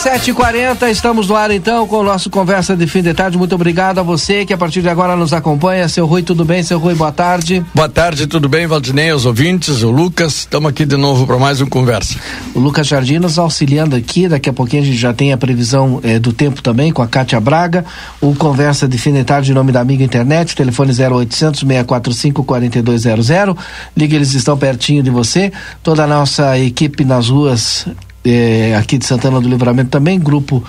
17h40, estamos no ar então com o nosso Conversa de Fim de Tarde. Muito obrigado a você que a partir de agora nos acompanha. Seu Rui, tudo bem? Seu Rui, boa tarde. Boa tarde, tudo bem, Valdinei, os ouvintes, o Lucas. Estamos aqui de novo para mais um Conversa. O Lucas Jardim nos auxiliando aqui. Daqui a pouquinho a gente já tem a previsão eh, do tempo também com a Cátia Braga. O Conversa de Fim de Tarde em nome da Amiga Internet, telefone 0800 645 4200. Liga, eles estão pertinho de você. Toda a nossa equipe nas ruas é, aqui de Santana do Livramento também, grupo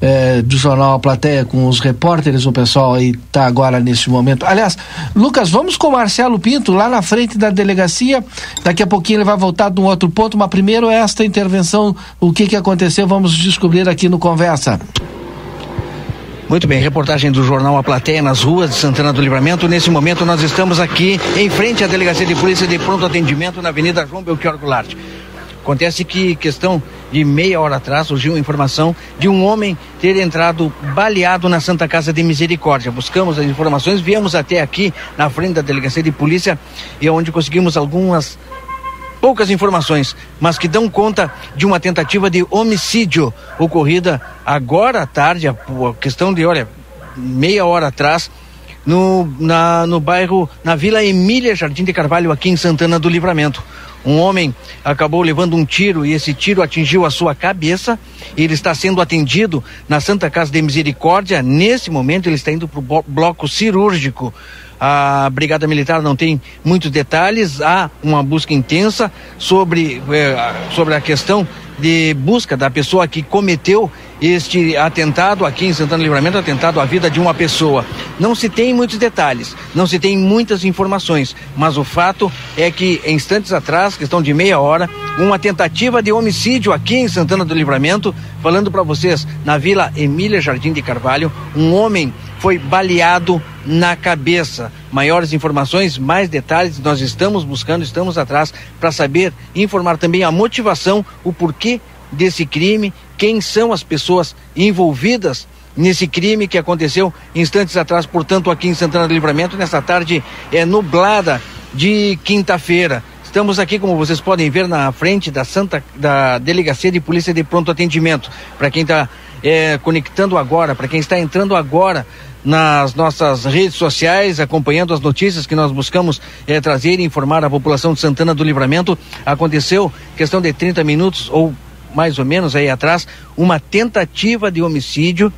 é, do jornal A Plateia com os repórteres, o pessoal aí está agora nesse momento. Aliás, Lucas, vamos com o Marcelo Pinto lá na frente da delegacia. Daqui a pouquinho ele vai voltar de um outro ponto, mas primeiro esta intervenção, o que que aconteceu, vamos descobrir aqui no Conversa. Muito bem, reportagem do jornal A Plateia nas ruas de Santana do Livramento. Nesse momento nós estamos aqui em frente à delegacia de polícia de pronto atendimento na Avenida João Belchior Goulart. Acontece que, questão de meia hora atrás, surgiu informação de um homem ter entrado baleado na Santa Casa de Misericórdia. Buscamos as informações, viemos até aqui na frente da delegacia de polícia e onde conseguimos algumas poucas informações, mas que dão conta de uma tentativa de homicídio ocorrida agora à tarde, a questão de, olha, meia hora atrás, no, na, no bairro, na Vila Emília Jardim de Carvalho, aqui em Santana do Livramento. Um homem acabou levando um tiro e esse tiro atingiu a sua cabeça. Ele está sendo atendido na Santa Casa de Misericórdia. Nesse momento, ele está indo para o bloco cirúrgico. A Brigada Militar não tem muitos detalhes. Há uma busca intensa sobre, eh, sobre a questão de busca da pessoa que cometeu este atentado aqui em Santana do Livramento, atentado à vida de uma pessoa. Não se tem muitos detalhes, não se tem muitas informações, mas o fato é que instantes atrás, questão de meia hora, uma tentativa de homicídio aqui em Santana do Livramento, falando para vocês, na Vila Emília Jardim de Carvalho, um homem foi baleado na cabeça. Maiores informações, mais detalhes, nós estamos buscando, estamos atrás para saber, informar também a motivação, o porquê desse crime, quem são as pessoas envolvidas nesse crime que aconteceu instantes atrás, portanto, aqui em Santana do Livramento, nessa tarde é nublada de quinta-feira. Estamos aqui, como vocês podem ver, na frente da Santa da Delegacia de Polícia de Pronto Atendimento. Para quem está é, conectando agora, para quem está entrando agora nas nossas redes sociais, acompanhando as notícias que nós buscamos é, trazer e informar a população de Santana do Livramento, aconteceu questão de 30 minutos ou mais ou menos aí atrás, uma tentativa de homicídio,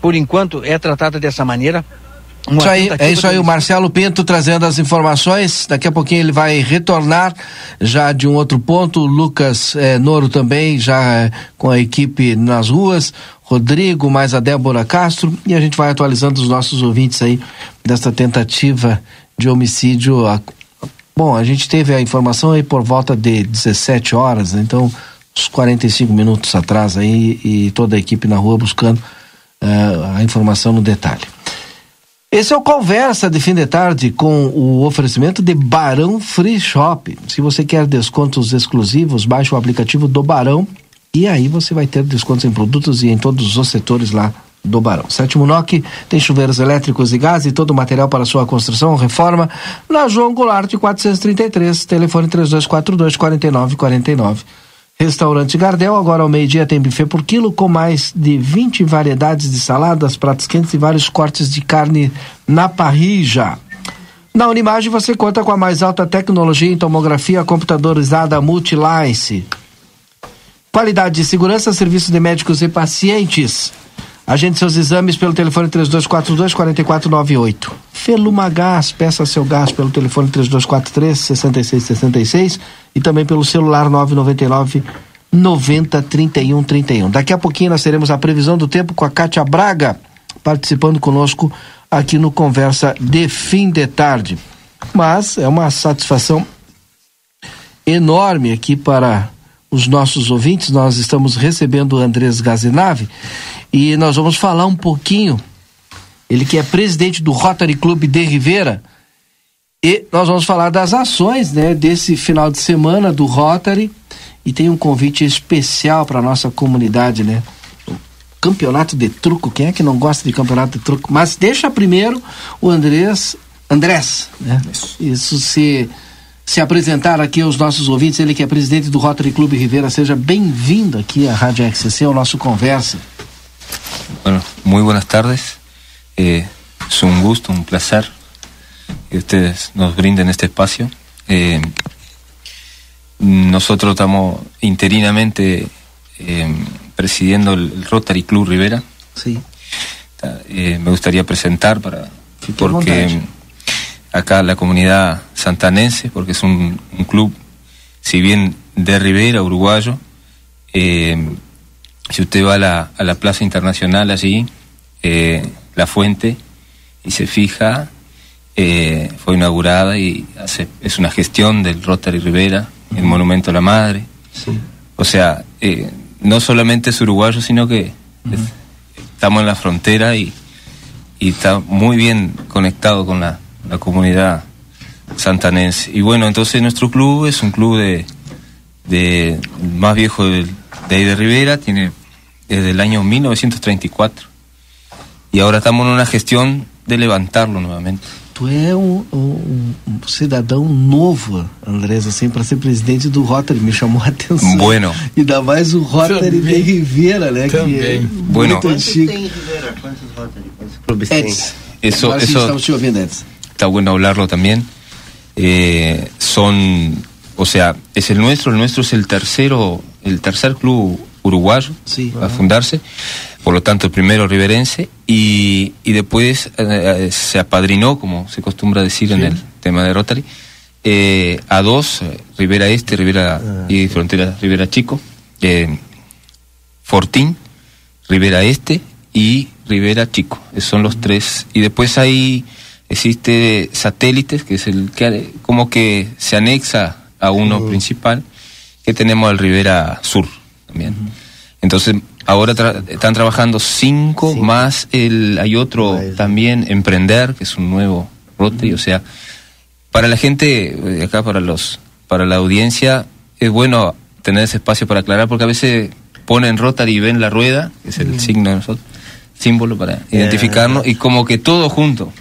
por enquanto é tratada dessa maneira. Isso aí, é isso aí, o Marcelo Pinto trazendo as informações. Daqui a pouquinho ele vai retornar já de um outro ponto. O Lucas é, Noro também, já é, com a equipe nas ruas. Rodrigo, mais a Débora Castro. E a gente vai atualizando os nossos ouvintes aí dessa tentativa de homicídio. Bom, a gente teve a informação aí por volta de 17 horas, então uns 45 minutos atrás aí e toda a equipe na rua buscando uh, a informação no detalhe. Esse é o Conversa de Fim de Tarde com o oferecimento de Barão Free Shop. Se você quer descontos exclusivos, baixe o aplicativo do Barão e aí você vai ter descontos em produtos e em todos os setores lá do Barão. Sétimo NOC tem chuveiros elétricos e gás e todo o material para sua construção ou reforma na João Goulart 433, telefone 3242 4949. Restaurante Gardel, agora ao meio-dia tem buffet por quilo com mais de 20 variedades de saladas, pratos quentes e vários cortes de carne na parrija. Na Unimagem você conta com a mais alta tecnologia em tomografia computadorizada Multilice. Qualidade de segurança, serviços de médicos e pacientes. Agende seus exames pelo telefone 3242-4498. Feluma Gás, peça seu gás pelo telefone 3243-6666 e também pelo celular 999 90 31 31. Daqui a pouquinho nós teremos a previsão do tempo com a Kátia Braga participando conosco aqui no Conversa de Fim de Tarde. Mas é uma satisfação enorme aqui para os nossos ouvintes. Nós estamos recebendo o Andrés Gazinave e nós vamos falar um pouquinho. Ele que é presidente do Rotary Clube de Rivera. E nós vamos falar das ações, né, desse final de semana do Rotary e tem um convite especial para nossa comunidade, né? campeonato de truco. Quem é que não gosta de campeonato de truco? Mas deixa primeiro o Andrés, Andrés, né? Isso, Isso se se apresentar aqui aos nossos ouvintes, ele que é presidente do Rotary Clube Rivera, seja bem-vindo aqui à Rádio XCC, ao nosso conversa. Bueno, muy buenas tardes. Eh, es un gusto, un placer que ustedes nos brinden este espacio. Eh, nosotros estamos interinamente eh, presidiendo el, Rotary Club Rivera. Sí. Eh, me gustaría presentar para porque acá la comunidad santanense, porque es un, club, si bien de Rivera, uruguayo, eh, si usted va a la, a la Plaza Internacional allí, eh, La Fuente, y se fija, fue inaugurada y hace, es una gestión del Rotary Rivera, el Monumento a la Madre. O sea, no solamente es uruguayo, sino que estamos en la frontera y, está muy bien conectado con la, comunidad santanense. Y bueno, entonces nuestro club es un club de, de más viejo de, de ahí de Rivera, tiene desde el año 1934. Y ahora estamos en una gestión de levantarlo nuevamente. Tu é um, um, um cidadão novo, Andrés, assim, para ser presidente do Rotary, me chamou a atenção. Bueno. E ainda mais o Rotary de Rivera, né? Também. Que é bueno. muito antigo. tem Rivera? Quantos Rotary? Quantos clubes tem? Eso, Ahora eso, estamos te ouvindo, Edson. Está bueno hablarlo también. Eh, son, o sea, es el nuestro, el nuestro es el tercero, el tercer club uruguayo sí. a fundarse por lo tanto primero riverense, y, y después eh, se apadrinó, como se acostumbra decir en el tema de Rotary, eh, a dos, eh, Rivera Este, Rivera ah, y Frontera Rivera Chico, Fortín, Rivera Este y Rivera Chico, esos son los tres, y después ahí existe satélites, que es el que como que se anexa a uno principal, que tenemos al Rivera Sur también. Entonces, ahora están trabajando cinco, más el hay otro también, Emprender, que es un nuevo rote, o sea, para la gente, eh, acá para los para la audiencia, es bueno tener ese espacio para aclarar, porque a veces ponen Rotary y ven la rueda, que es el signo de nosotros, símbolo para identificarnos, y como que todo junto.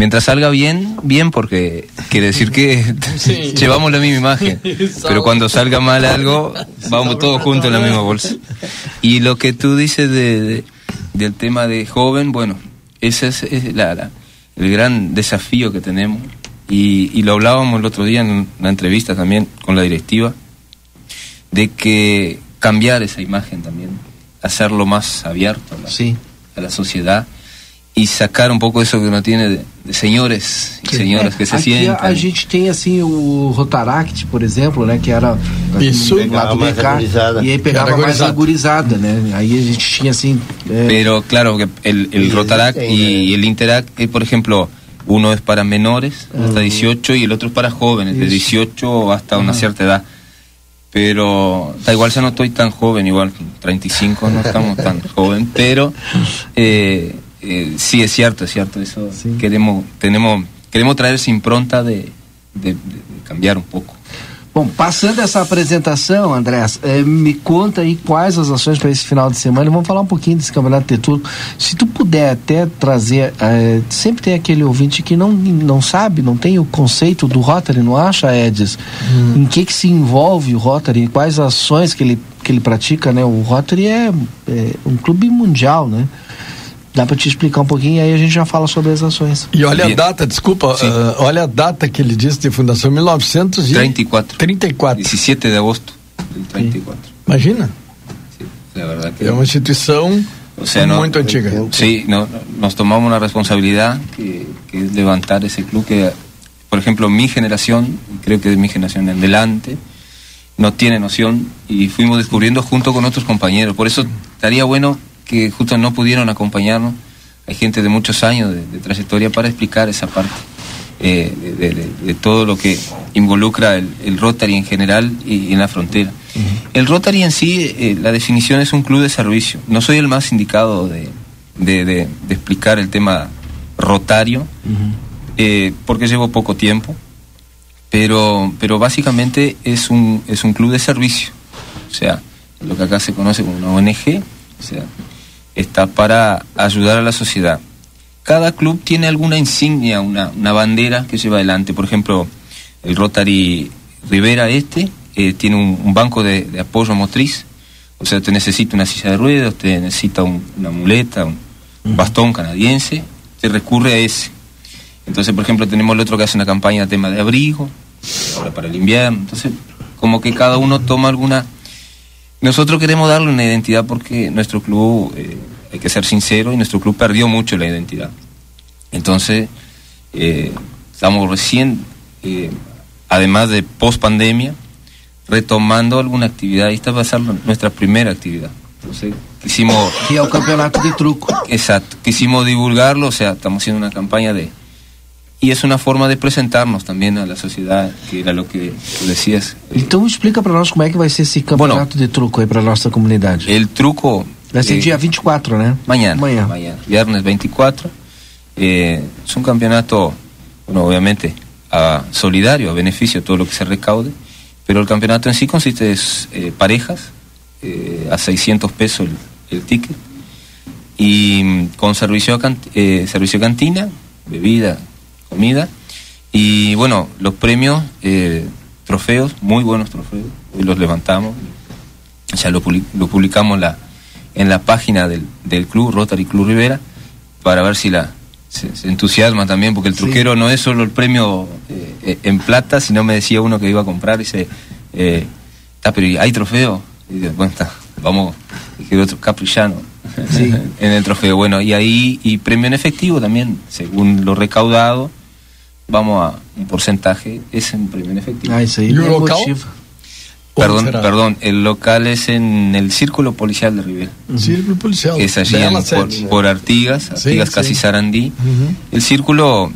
Mientras salga bien, bien porque quiere decir que llevamos la misma imagen. Pero cuando salga mal algo, vamos todos juntos en la misma bolsa. Y lo que tú dices de, del tema de joven, bueno, ese es, la, el gran desafío que tenemos. Y, y, lo hablábamos el otro día en una entrevista también con la directiva, de que cambiar esa imagen también, hacerlo más abierto a la sociedad e sacar um pouco isso que não tiene de, de senhores e senhoras que se aqui sentem. A, a gente tem assim o Rotaract, por exemplo, né, que era isso lá do BK, e aí pegava mais agorizada, né? Aí a gente tinha assim. É... Pero claro que el, el Rotaract y el Interact, eh, por ejemplo, uno es para menores hasta 18 y el otro es para jóvenes de 18 hasta una cierta edad. Pero da igual, ya no estoy tan joven, igual 35 no estamos tan joven, pero eh, eh, sí, es cierto, es cierto. Eso sí. queremos, tenemos, queremos traer essa impronta de, de, de, cambiar um pouco. Bom, passando essa apresentação, Andrés, eh, me conta aí quais as ações para esse final de semana vamos falar um pouquinho desse campeonato de tudo. Se tu puder até trazer, eh, sempre tem aquele ouvinte que não, não sabe, não tem o conceito do Rotary, não acha, Edis? Hum. Em que que se envolve o Rotary, quais ações que ele, que ele pratica, né? O Rotary é, é um clube mundial, né? Dá para te explicar um pouquinho e aí a gente já fala sobre as ações. E olha a data, desculpa, uh, olha a data que ele disse de fundação, 1934. 34. 17 de agosto de 34. Sim. Imagina. Verdad que é uma instituição o sea, muito no, antiga. Sí, no, nos tomamos una responsabilidad que, que, es levantar ese club que, por ejemplo, mi generación, creo que de mi generación en adelante, no tiene noción y fuimos descubriendo junto con otros compañeros. Por eso estaría bueno que justo no pudieron acompañarnos. Hay gente de muchos años de, trayectoria para explicar esa parte eh, de, todo lo que involucra el, Rotary en general y, en la frontera. El Rotary en sí, eh, la definición es un club de servicio. No soy el más indicado de, explicar el tema rotario, eh, porque llevo poco tiempo pero, pero básicamente es un, es un club de servicio, o sea, lo que acá se conoce como una ONG, o sea, está para ayudar a la sociedad. Cada club tiene alguna insignia, una, una bandera que lleva adelante, por ejemplo, el Rotary Rivera Este eh, tiene un, banco de, apoyo motriz, o sea, usted necesita una silla de ruedas, usted necesita una muleta, un, bastón canadiense, se recurre a ese. Entonces, por ejemplo, tenemos el otro que hace una campaña de tema de abrigo, ahora para el invierno. Entonces, como que cada uno toma alguna... Nosotros queremos darle una identidad porque nuestro club, eh, hay que ser sincero, y nuestro club perdió mucho la identidad. Entonces, eh, estamos recién, eh, además de post pandemia, retomando alguna actividad. Y esta va a ser nuestra primera actividad. Entonces, quisimos... Y el campeonato de truco. Exacto, quisimos divulgarlo, o sea, estamos haciendo una campaña de y es una forma de presentarnos también a la sociedad, que era lo que tú decías. Entonces explica para nós como é que vai ser esse campeonato de truco aí para nossa comunidade. El truco vai ser eh, dia 24, né? Mañana, mañana. mañana viernes 24. Eh, es un campeonato, bueno, obviamente a solidario, a beneficio de todo lo que se recaude, pero el campeonato en sí consiste de eh, parejas, eh, a 600 pesos el, el ticket, y mm, con servicio, servicio cantina, bebida, comida. Y bueno, los premios, trofeos, muy buenos trofeos, hoy los levantamos, ya lo, lo publicamos la, en la página del, del, club, Rotary Club Rivera, para ver si la se, entusiasma también, porque el truquero no es solo el premio eh, en plata, sino me decía uno que iba a comprar, dice, eh, pero ¿hay trofeo? Y bueno, está, vamos, que otro caprillano en el trofeo. Bueno, y ahí, y premio en efectivo también, según lo recaudado vamos a un porcentaje, es en premio en efectivo. Ah, sí. Perdón, perdón, el local es en el Círculo Policial de Rivera. Círculo Policial. Es allí por, Artigas, Artigas casi Sarandí. El Círculo,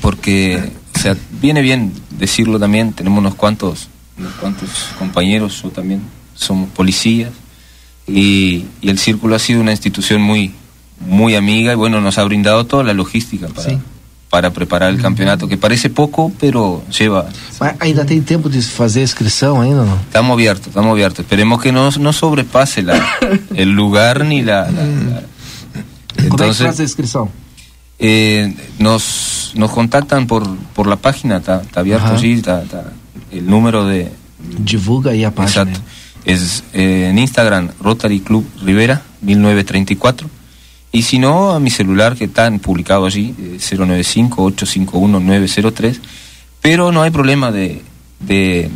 porque, o sea, viene bien decirlo también, tenemos unos cuantos, unos cuantos compañeros, o también somos policías, y, y, el Círculo ha sido una institución muy, muy amiga y bueno, nos ha brindado toda la logística para para preparar el campeonato, que parece poco, pero lleva. ¿Ainda tem tiempo de hacer inscripción ainda no? Estamos abiertos, estamos abiertos. Esperemos que no, no sobrepase la, el lugar ni la... Entonces, ¿Cómo inscripción? Eh, nos, nos contactan por, por la página, está abierto, sí, está, el número de... Divulga ahí a página. Exacto. Es eh, en Instagram, Rotary Club Rivera, 1934 y si no, a mi celular que está publicado allí, 095-851-903. Eh, Pero no hay problema de, de,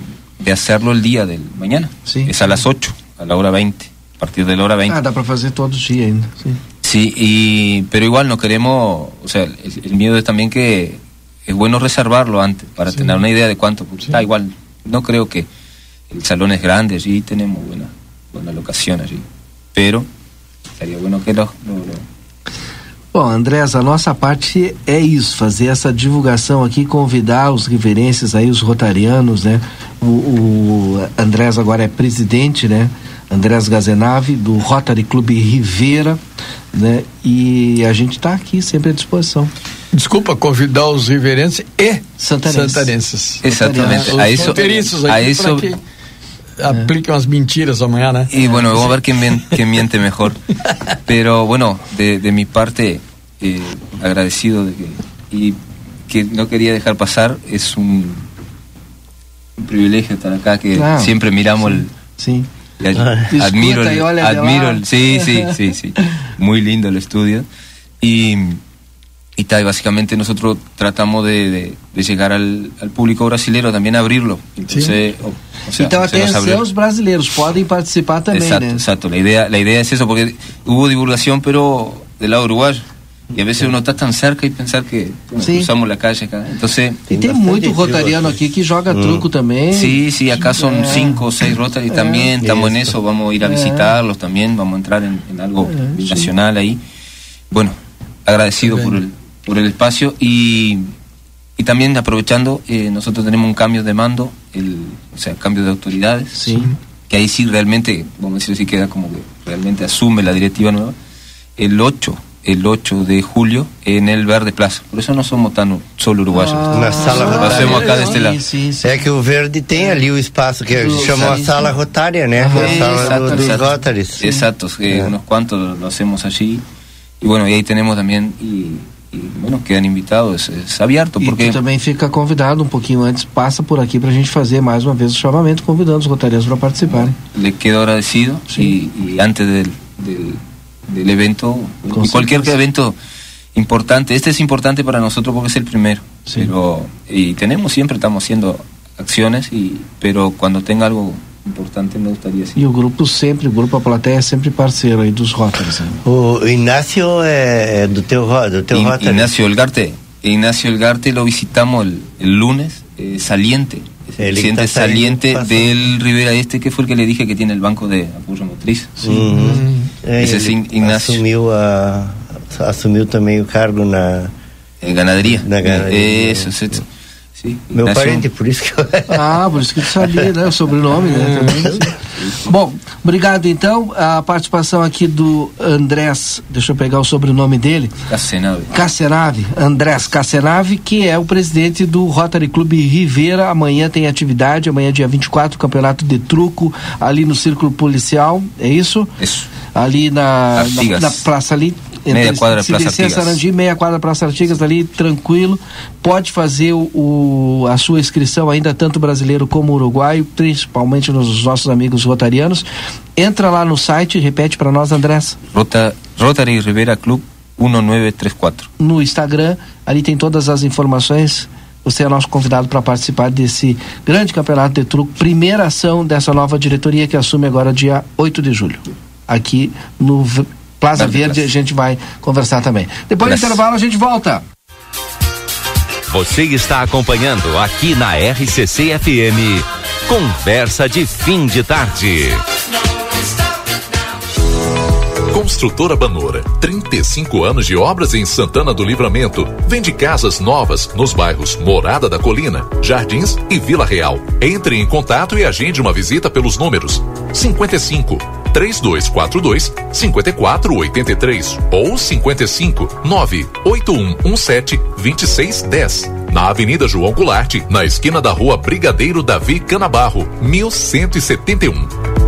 hacerlo el día del mañana. Sí. Es a las 8, a la hora 20, a partir de la hora 20. Ah, da para hacer todo sí ainda. Sí. sí, y, pero igual no queremos, o sea, el, miedo es también que es bueno reservarlo antes para tener una idea de cuánto. Está igual, no creo que el salón es grande, allí tenemos buena, buena locación allí. Pero seria bueno que lo, lo, lo... Bom, Andrés, a nossa parte é isso, fazer essa divulgação aqui, convidar os reverências aí, os rotarianos, né? O, o Andrés agora é presidente, né? Andrés Gazenave, do Rotary Clube Rivera, né? E a gente está aqui sempre à disposição. Desculpa, convidar os riverenses e santarenses. santarenses. Exatamente. Os a isso, a aplique unas mentiras mañana. Y bueno, vamos a ver quién, quién miente mejor. Pero bueno, de, de mi parte, eh, agradecido de que, y que no quería dejar pasar, es un, un privilegio estar acá, que siempre miramos el... Sí. admiro el, admiro el, sí, sí, sí, sí. Muy lindo el estudio. Y y tal, básicamente nosotros tratamos de, de, de llegar al, al, público brasileño también abrirlo. Entonces, o, o sea, então até os brasileiros podem participar también. Exacto, ¿eh? exacto. La idea, la idea es eso, porque hubo divulgación, pero del lado uruguayo. Y a veces uno está tan cerca y pensar que bueno, Sí. cruzamos la calle acá. Entonces, E tem trio rotariano aqui que joga truco também. sí, sí, acá son Eh, cinco o seis Rotary también, estamos en Eso. eso, vamos a ir a visitarlos también, vamos a entrar en, en algo nacional ahí. Bueno, agradecido por el, por el espacio y, y también aprovechando, eh, nosotros tenemos un cambio de mando, el, o sea, cambio de autoridades. Sim. que ahí sí realmente, vamos a decir así, queda como que realmente asume la directiva nueva, el 8, el 8 de julio en el Verde Plaza. Por eso no somos tan solo uruguayos. Na sala Ah, rotária. Hacemos acá deste lado. Sim, sim. É que o verde tem ali o espaço que Do- chamou a sala rotária, né? Aham, a sala exato, do, dos Exacto. Rotaries. Exacto, que É. unos cuantos lo hacemos allí. Y bueno, y ahí tenemos también, y bueno, quedan invitados, es, es abierto, E porque tu também fica convidado um pouquinho antes, passa por aqui pra gente fazer mais uma vez o chamamento, convidando os rotarianos para participarem. le quedo agradecido Sí. y, y antes del, del, del evento, Con cualquier certeza. evento importante, este es importante para nosotros porque es el primero, Sí. pero y tenemos siempre estamos haciendo acciones y pero cuando tenga algo importante me gustaría sí. E o grupo sempre, o grupo A Plateia é sempre parceiro aí dos né? O Inácio é do teu, ro- do teu In- Rotary. Ignacio Elgarte, Ignacio Elgarte lo visitamos el, el lunes, eh, saliente, es el El presidente saliente del Rivera Este, que fue el que le dije que tiene el banco de apoyo motriz. Uhum. É, Esse é ele Inácio. Assumiu, a, assumiu também o cargo na. En ganadería. Na ganadería. Eso, eso, Meu Ignacio- parente, por isso que eu. Ah, por isso que tu sabia, né? O sobrenome, né? Também. Bom, obrigado então. A participação aqui do Andrés, deixa eu pegar o sobrenome dele. Casenave. Cassenave, Andrés Cassenave, que é o presidente do Rotary Clube Rivera. Amanhã tem atividade, amanhã dia 24, campeonato de truco ali no Círculo Policial, é isso? Eso. Ali na, na, na praça ali. Meia quadra, se Praça descer. Sarandi, meia quadra Praça Artigas ali, tranquilo. Pode fazer o, o- a sua inscrição ainda, tanto brasileiro como uruguaio, principalmente nos nossos amigos rotarianos. Entra lá no site, repete para nós, Andrés. Rota, Rotary Rivera Club 1934. no Instagram, ali tem todas as informações. Você é nosso convidado para participar desse grande campeonato de truco, primeira ação dessa nova diretoria que assume agora dia 8 de julho. Aqui no Plaza Verde Verde Plaza. a gente vai conversar também. Depois do intervalo a gente volta. Você está acompanhando aqui na RCC FM. Conversa de fim de tarde. Construtora Banora, 35 anos de obras em Santana do Livramento. Vende casas novas nos bairros Morada da Colina, Jardins e Vila Real. Entre em contato e agende uma visita pelos números 55 3242 5483 ou 55 98117 2610. Na Avenida João Goulart, na esquina da Rua Brigadeiro Davi Canabarro, 1171.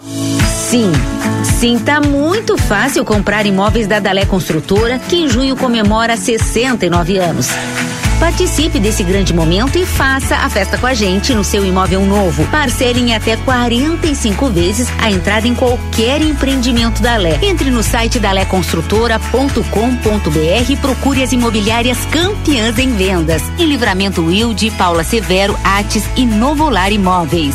Sim, sim, tá muito fácil comprar imóveis da Dalé Construtora, que em junho comemora 69 anos. Participe desse grande momento e faça a festa com a gente no seu imóvel novo. Parcele em até 45 vezes a entrada em qualquer empreendimento da Lé. Entre no site daléconstrutora.com.br e procure as imobiliárias campeãs em vendas. Em Livramento Wilde, Paula Severo, Ates e Novolar Imóveis.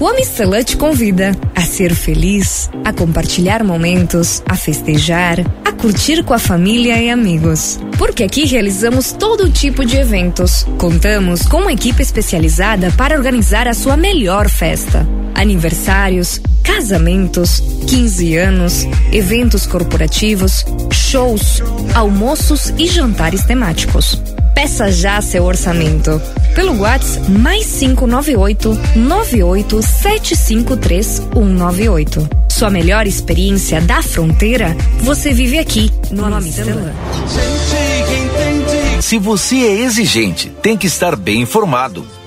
O Amistela te convida a ser feliz, a compartilhar momentos, a festejar, a curtir com a família e amigos. Porque aqui realizamos todo tipo de eventos. Contamos com uma equipe especializada para organizar a sua melhor festa. Aniversários, casamentos, 15 anos, eventos corporativos, shows, almoços e jantares temáticos. Peça já seu orçamento pelo WhatsApp mais 598 98 753 198. Sua melhor experiência da fronteira você vive aqui no Amsterdã. Se você é exigente, tem que estar bem informado.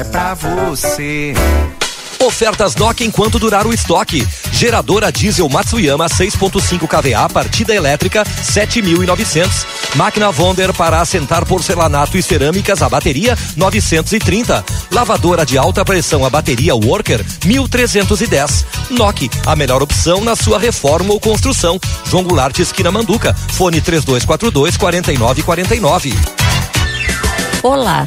é pra você. Ofertas Nokia enquanto durar o estoque. Geradora diesel Matsuyama 6.5 kVA, partida elétrica 7.900. Máquina Wonder para assentar porcelanato e cerâmicas a bateria 930. Lavadora de alta pressão a bateria Worker 1310. Nokia, a melhor opção na sua reforma ou construção. João Goulart esquina Manduca. Fone 3242 4949. Olá.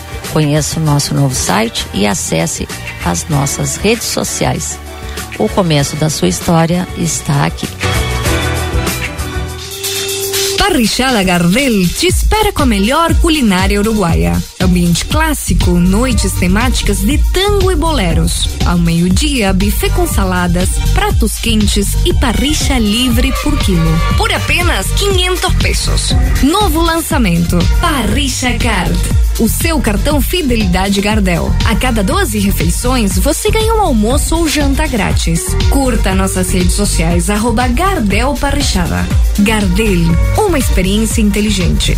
Conheça o nosso novo site e acesse as nossas redes sociais. O começo da sua história está aqui. Parrichada Gardel te espera com a melhor culinária uruguaia. Ambiente clássico, noites temáticas de tango e boleros. Ao meio-dia, buffet com saladas, pratos quentes e parricha livre por quilo. Por apenas 500 pesos. Novo lançamento: Parricha Card. O seu cartão Fidelidade Gardel. A cada 12 refeições, você ganha um almoço ou janta grátis. Curta nossas redes sociais, arroba Gardel Parrichada. Gardel, uma experiência inteligente.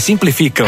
simplificam.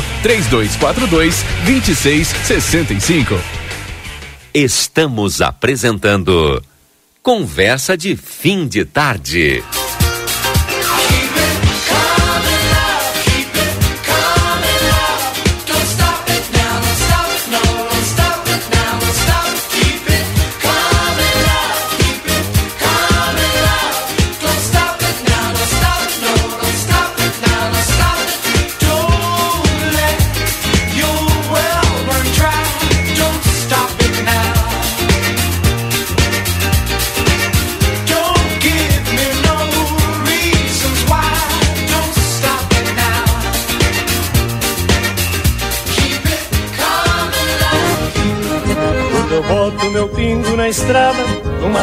3242 2665. Estamos apresentando Conversa de Fim de Tarde.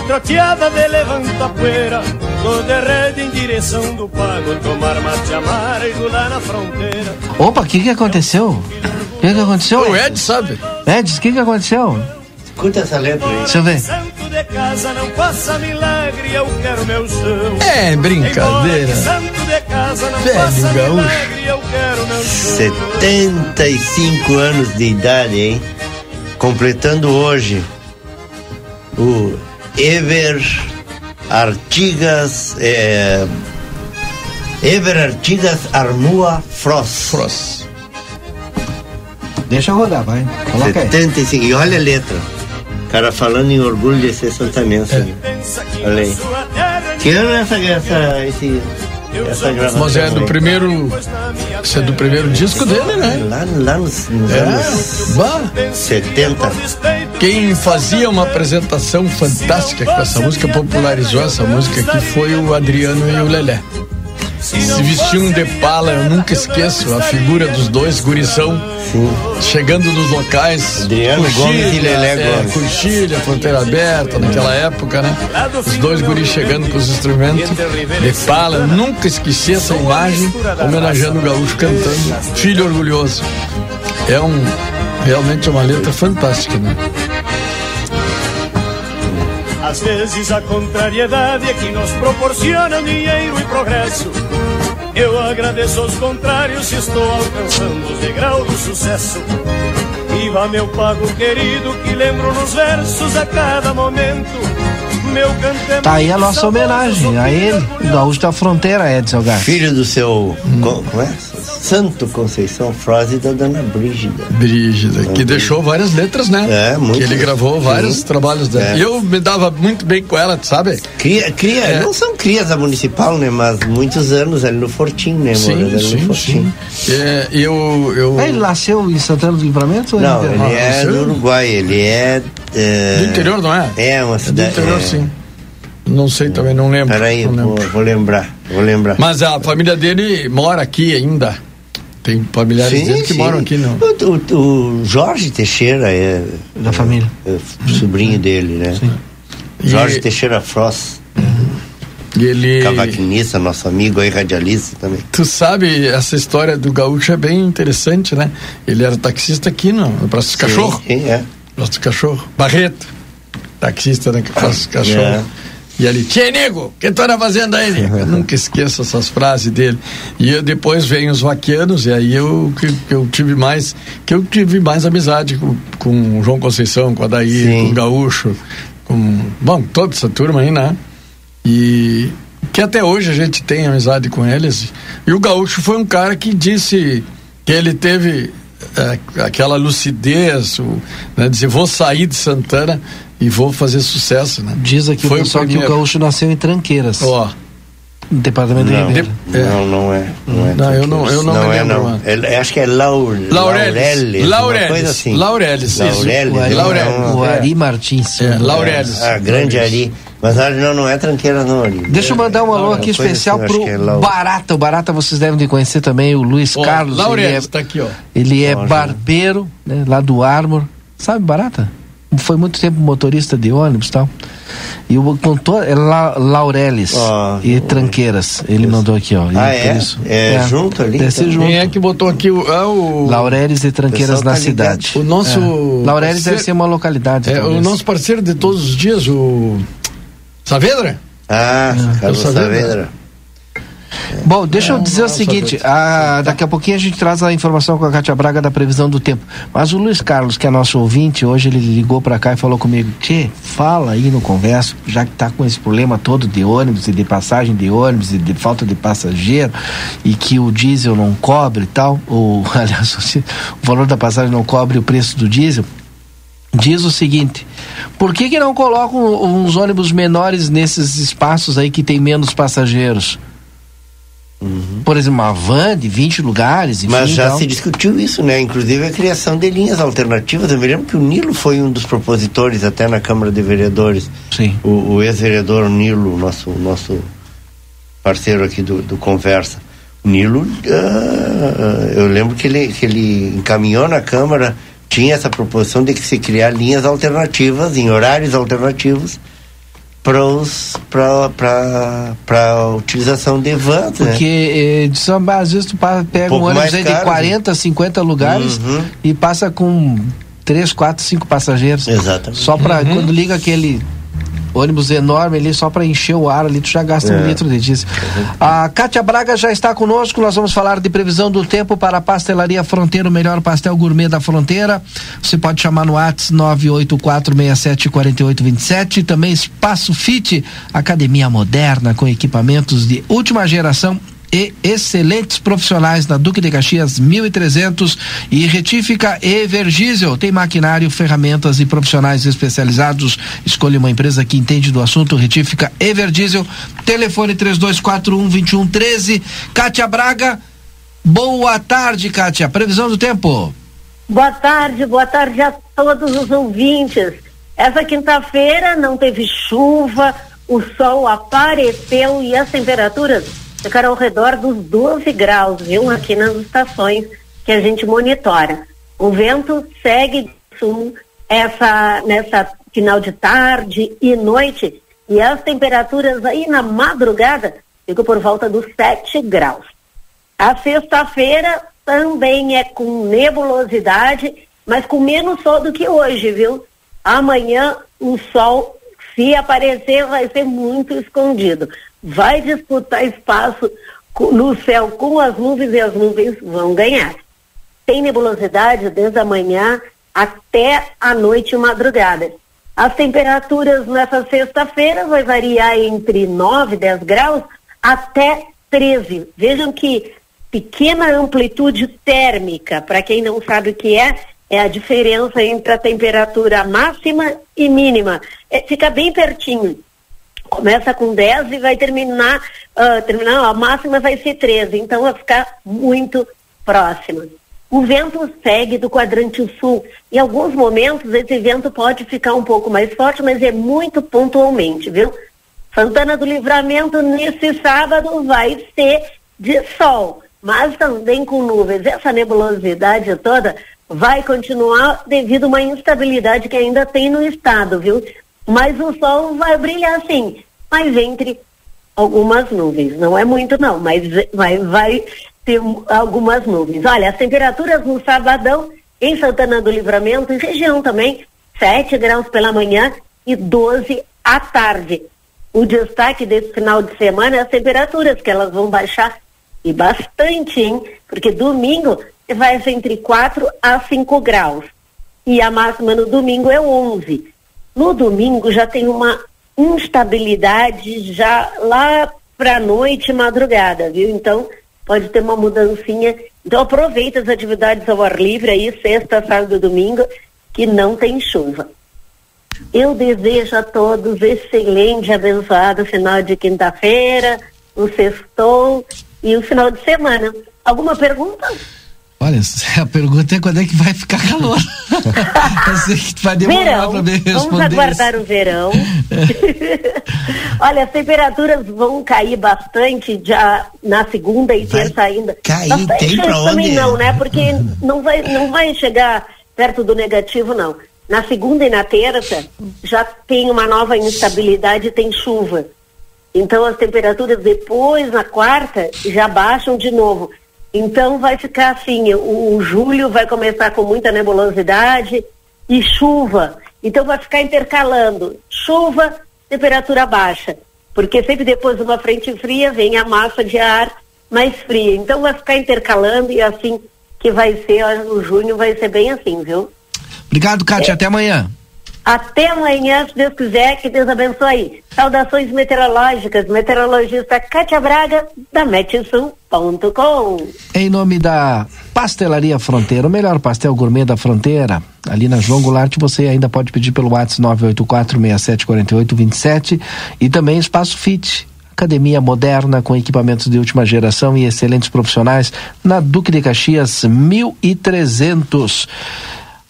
Troteada de levanta poeira. Tô de rede em direção do pago, tomar mate amargo lá na fronteira. Opa, o que que aconteceu? O que que aconteceu? O Ed sabe. Ed, o que que aconteceu? Escuta essa letra aí. Deixa eu ver. Santo de casa não passa milagre, eu quero meu chão. É brincadeira. Santo de casa não Velho passa gaúcho. milagre, eu quero meu chão. 75 anos de idade, hein? Completando hoje o Ever Artigas. É, Ever Artigas Armua Frost. Frost. Deixa rodar, vai. Coloca aí. 75. E olha a letra. O cara falando em orgulho de ser santanense. ali. Olha aí. Que ano é essa, essa, esse, essa gravação? Mas é do aí? primeiro. Isso é do primeiro disco dele, né? Lá, lá nos, nos É, anos bah. 70. Quem fazia uma apresentação fantástica com essa música, popularizou essa música aqui, foi o Adriano e o Lelé. Se vestiam de pala, eu nunca esqueço a figura dos dois, gurição, chegando nos locais. Adriano Gomes e Lelé é, Gomes. Coxilha, fronteira aberta, naquela época, né? Os dois guris chegando com os instrumentos de pala, eu nunca esqueci essa imagem, homenageando o gaúcho cantando, filho orgulhoso. É um, realmente uma letra fantástica, né? Às vezes a contrariedade é que nos proporciona dinheiro e progresso. Eu agradeço aos contrários se estou alcançando os degraus do sucesso. Viva meu pago querido que lembro nos versos a cada momento. Tá aí a nossa homenagem a ele, o gaúcho da fronteira, Edson Gar. Filho do seu. co- Como é? Santo Conceição Frost e da Dona Brígida. Brígida, que deixou várias letras, né? É, muito. Que ele gravou vários Sim. trabalhos dela. É. E eu me dava muito bem com ela, sabe? Cria, cria, É. não são crias da municipal, né? Mas muitos anos ali no Fortim, né, Sim, morando ali no sim, Fortim. É, eu, eu... Ele nasceu em Santana do Livramento? Não, ele Interlagos? é do Uruguai, ele é. é Do interior, não é? É, uma É do cidade. interior, é. sim. Não sei também, não lembro. Peraí, não vou, lembro. vou lembrar, vou lembrar. Mas a família dele mora aqui ainda. Tem familiares dele que moram aqui, não. O, o- o Jorge Teixeira é. Da família. é sobrinho dele, né? Jorge E- Teixeira Frost. E ele. Cavaquinista, nosso amigo aí, radialista também. Tu sabe, essa história do gaúcho é bem interessante, né? Ele era taxista aqui no, no Praça do Cachorro. Sim, é. Praça do Cachorro. Barreto. Taxista né, que faz cachorro. É. E ali, Tchê, nego, o que tu anda fazendo aí, nego? Eu nunca esqueço essas frases dele. E eu, depois vem os vaqueanos, e aí eu, que, que eu tive mais, que eu tive mais amizade com, com o João Conceição, com a Daí, com o Gaúcho, com, bom, toda essa turma aí, né? E que até hoje a gente tem amizade com eles. E o Gaúcho foi um cara que disse que ele teve é, aquela lucidez, o, né, dizer, vou sair de Santana e vou fazer sucesso, né? Diz aqui Foi o pessoal que o gaúcho nasceu em Tranqueiras. Ó. No departamento Não, de Ribeira. não, não é. Não, é Não, eu não- eu não me é, lembro, não. É, acho que é Laur, Laureles. Laureles. Laureles. Coisa assim. Laureles. Laureles. O Ari, não, o Ari Martins. É, Laureles. Ah, grande Ari. Mas não, não é tranqueira não ali. Deixa eu mandar um alô aqui especial assim, pro é Barata. O Barata vocês devem de conhecer também, o Luiz oh, Carlos. Laurel, é, tá aqui, ó. Ele é barbeiro, né, lá do Armor. Sabe Barata? Foi muito tempo motorista de ônibus e tal. E o contou é La, Laureles oh, e Tranqueiras. Ele isso. mandou aqui, ó. Ah, é? Isso. É, é, junto ali? Então. junto. Quem é que botou aqui o. É o... Laureles e Tranqueiras na tá cidade. O nosso. É. Laureles deve ser uma localidade. É, o nosso parceiro de todos os dias, o. Saavedra? Ah, é. Carlos Saavedra. Bom, deixa eu dizer o seguinte, a, daqui a pouquinho a gente traz a informação com a Cátia Braga da previsão do tempo. Mas o Luiz Carlos, que é nosso ouvinte, hoje ele ligou para cá e falou comigo, Tchê, fala aí no converso, já que tá com esse problema todo de ônibus e de passagem de ônibus e de falta de passageiro e que o diesel não cobre e tal, ou aliás, o valor da passagem não cobre o preço do diesel, diz o seguinte: por que, que não colocam uns ônibus menores nesses espaços aí que tem menos passageiros? Uhum. Por exemplo, uma van de 20 lugares. Enfim, Mas já se discutiu isso, né? Inclusive a criação de linhas alternativas. Eu me lembro que o Nilo foi um dos propositores até na Câmara de Vereadores. Sim. O, o ex-vereador Nilo, nosso, nosso parceiro aqui do, do Conversa. O Nilo, uh, eu lembro que ele, que ele encaminhou na Câmara, tinha essa proposição de que se criar linhas alternativas, em horários alternativos, para a utilização de vans, né? Porque né? de São às vezes tu pega um, um ônibus aí de 40, 50 lugares uhum. e passa com 3, 4, 5 passageiros. Exatamente. Só para uhum. quando liga aquele ônibus enorme ali só para encher o ar ali, tu já gasta é. um litro de diesel. A Kátia Braga já está conosco, nós vamos falar de previsão do tempo para a pastelaria Fronteira, o melhor pastel gourmet da fronteira. Você pode chamar no WhatsApp 984674827, também Espaço Fit, academia moderna com equipamentos de última geração e excelentes profissionais na Duque de Caxias 1300 e retífica Evergiesel. Tem maquinário, ferramentas e profissionais especializados. Escolha uma empresa que entende do assunto. Retífica Everdiesel. Telefone 3241 2113. Kátia Braga. Boa tarde, Kátia. Previsão do tempo. Boa tarde, boa tarde a todos os ouvintes. Essa quinta-feira não teve chuva, o sol apareceu e as temperaturas ficará ao redor dos 12 graus, viu? Aqui nas estações que a gente monitora. O vento segue sul essa, nessa final de tarde e noite e as temperaturas aí na madrugada ficam por volta dos 7 graus. A sexta-feira também é com nebulosidade, mas com menos sol do que hoje, viu? Amanhã o sol, se aparecer, vai ser muito escondido vai disputar espaço no céu com as nuvens e as nuvens vão ganhar. Tem nebulosidade desde a manhã até a noite e madrugada. As temperaturas nessa sexta-feira vai variar entre 9 e 10 graus até 13. Vejam que pequena amplitude térmica, para quem não sabe o que é, é a diferença entre a temperatura máxima e mínima. É, fica bem pertinho. Começa com 10 e vai terminar, uh, terminar, a máxima vai ser 13, então vai ficar muito próxima. O vento segue do quadrante sul. Em alguns momentos esse vento pode ficar um pouco mais forte, mas é muito pontualmente, viu? Santana do Livramento nesse sábado vai ser de sol, mas também com nuvens. Essa nebulosidade toda vai continuar devido a uma instabilidade que ainda tem no estado, viu? Mas o sol vai brilhar sim, mas entre algumas nuvens. Não é muito não, mas vai, vai ter algumas nuvens. Olha, as temperaturas no sabadão em Santana do Livramento e região também, 7 graus pela manhã e 12 à tarde. O destaque desse final de semana é as temperaturas, que elas vão baixar e bastante, hein? Porque domingo vai ser entre 4 a 5 graus. E a máxima no domingo é 11. No domingo já tem uma instabilidade já lá para noite e madrugada, viu? Então pode ter uma mudancinha. Então aproveita as atividades ao ar livre aí, sexta, sábado e domingo, que não tem chuva. Eu desejo a todos excelente, abençoado final de quinta-feira, o sextou e o final de semana. Alguma pergunta? Olha, a pergunta é quando é que vai ficar calor. Eu sei que vai demorar para me responder. Vamos aguardar isso. o verão. Olha, as temperaturas vão cair bastante já na segunda e vai terça ainda. Cair, bastante tem pra onde? também não, né? Porque não vai, não vai chegar perto do negativo, não. Na segunda e na terça já tem uma nova instabilidade, tem chuva. Então as temperaturas depois, na quarta, já baixam de novo. Então vai ficar assim, o, o, julho vai começar com muita nebulosidade e chuva. Então vai ficar intercalando chuva, temperatura baixa. Porque sempre depois de uma frente fria vem a massa de ar mais fria. Então vai ficar intercalando e assim que vai ser, o junho vai ser bem assim, viu? Obrigado, Kátia. É. Até amanhã. Até amanhã, se Deus quiser, que Deus abençoe. Saudações meteorológicas, meteorologista Cátia Braga, da Metsul.com. Em nome da Pastelaria Fronteira, o melhor pastel gourmet da fronteira. Ali na João Goulart você ainda pode pedir pelo WhatsApp 984-674827 e também Espaço Fit. Academia moderna com equipamentos de última geração e excelentes profissionais na Duque de Caxias 1300.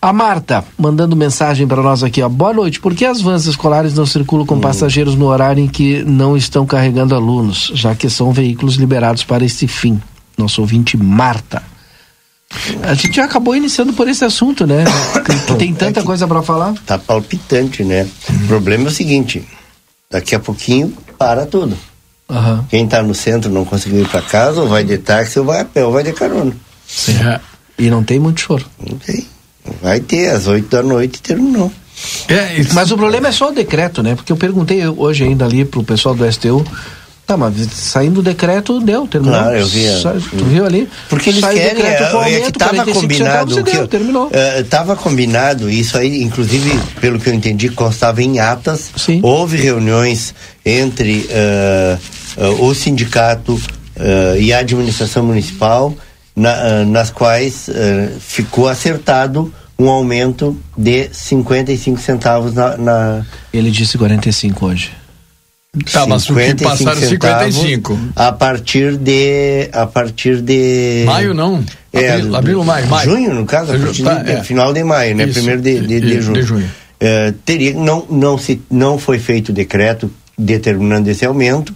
A Marta, mandando mensagem para nós aqui, ó. Boa noite. Por que as vans escolares não circulam com hum. passageiros no horário em que não estão carregando alunos, já que são veículos liberados para esse fim? Nosso ouvinte Marta. A gente já acabou iniciando por esse assunto, né? Que, tem tanta é coisa para falar. Tá palpitante, né? O problema é o seguinte: daqui a pouquinho para tudo. Uhum. Quem está no centro não conseguiu ir para casa, ou vai de táxi, ou vai a pé, ou vai de carona. Sim. É. E não tem muito choro. Não tem. Vai ter, às 8 da noite terminou. É, mas o problema é só o decreto, né? Porque eu perguntei hoje ainda ali pro pessoal do STU. Tá, mas saindo o decreto, deu, terminou. Claro, eu vi. Tu viu ali? Porque eles Sai querem, decreto é, aumento, é que tava combinado. Centavos, que deu, eu, terminou. Estava combinado, isso aí, inclusive, pelo que eu entendi, constava em atas. Sim. Houve reuniões entre uh, uh, o sindicato uh, e a administração municipal, na, nas quais ficou acertado um aumento de 55 centavos na, na... Ele disse 45 hoje. Tá, mas o que passaram 55. A partir de. A partir de. Maio não. É, abril, abril maio, maio. Junho, no caso, a tá, de, é. final de maio, né? Isso, Primeiro de, de, de, junho. De junho. É, teria, não, não, se, não foi feito decreto determinando esse aumento,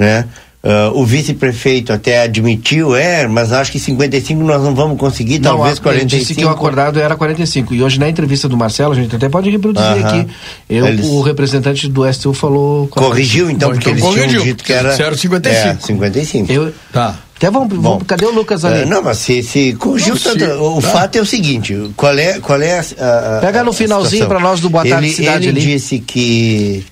né? Uh, o vice-prefeito até admitiu, é, mas acho que 55 nós não vamos conseguir, não, talvez 45. Ele disse que o acordado era 45. E hoje na entrevista do Marcelo, a gente até pode reproduzir uh -huh. aqui. Eu, Eles... O representante do STU falou. Corrigiu então, porque então, eles corrigiu. tinham dito que era. Certo, 55. É, 55. Eu, tá. Até vamos, Bom, vamos, cadê o Lucas ali? Uh, não, mas se, se corrigiu tanto. O tá. fato é o seguinte: qual é, qual é a. a Pega no finalzinho para nós do Boa Tarde ele, Cidade ele ali. disse que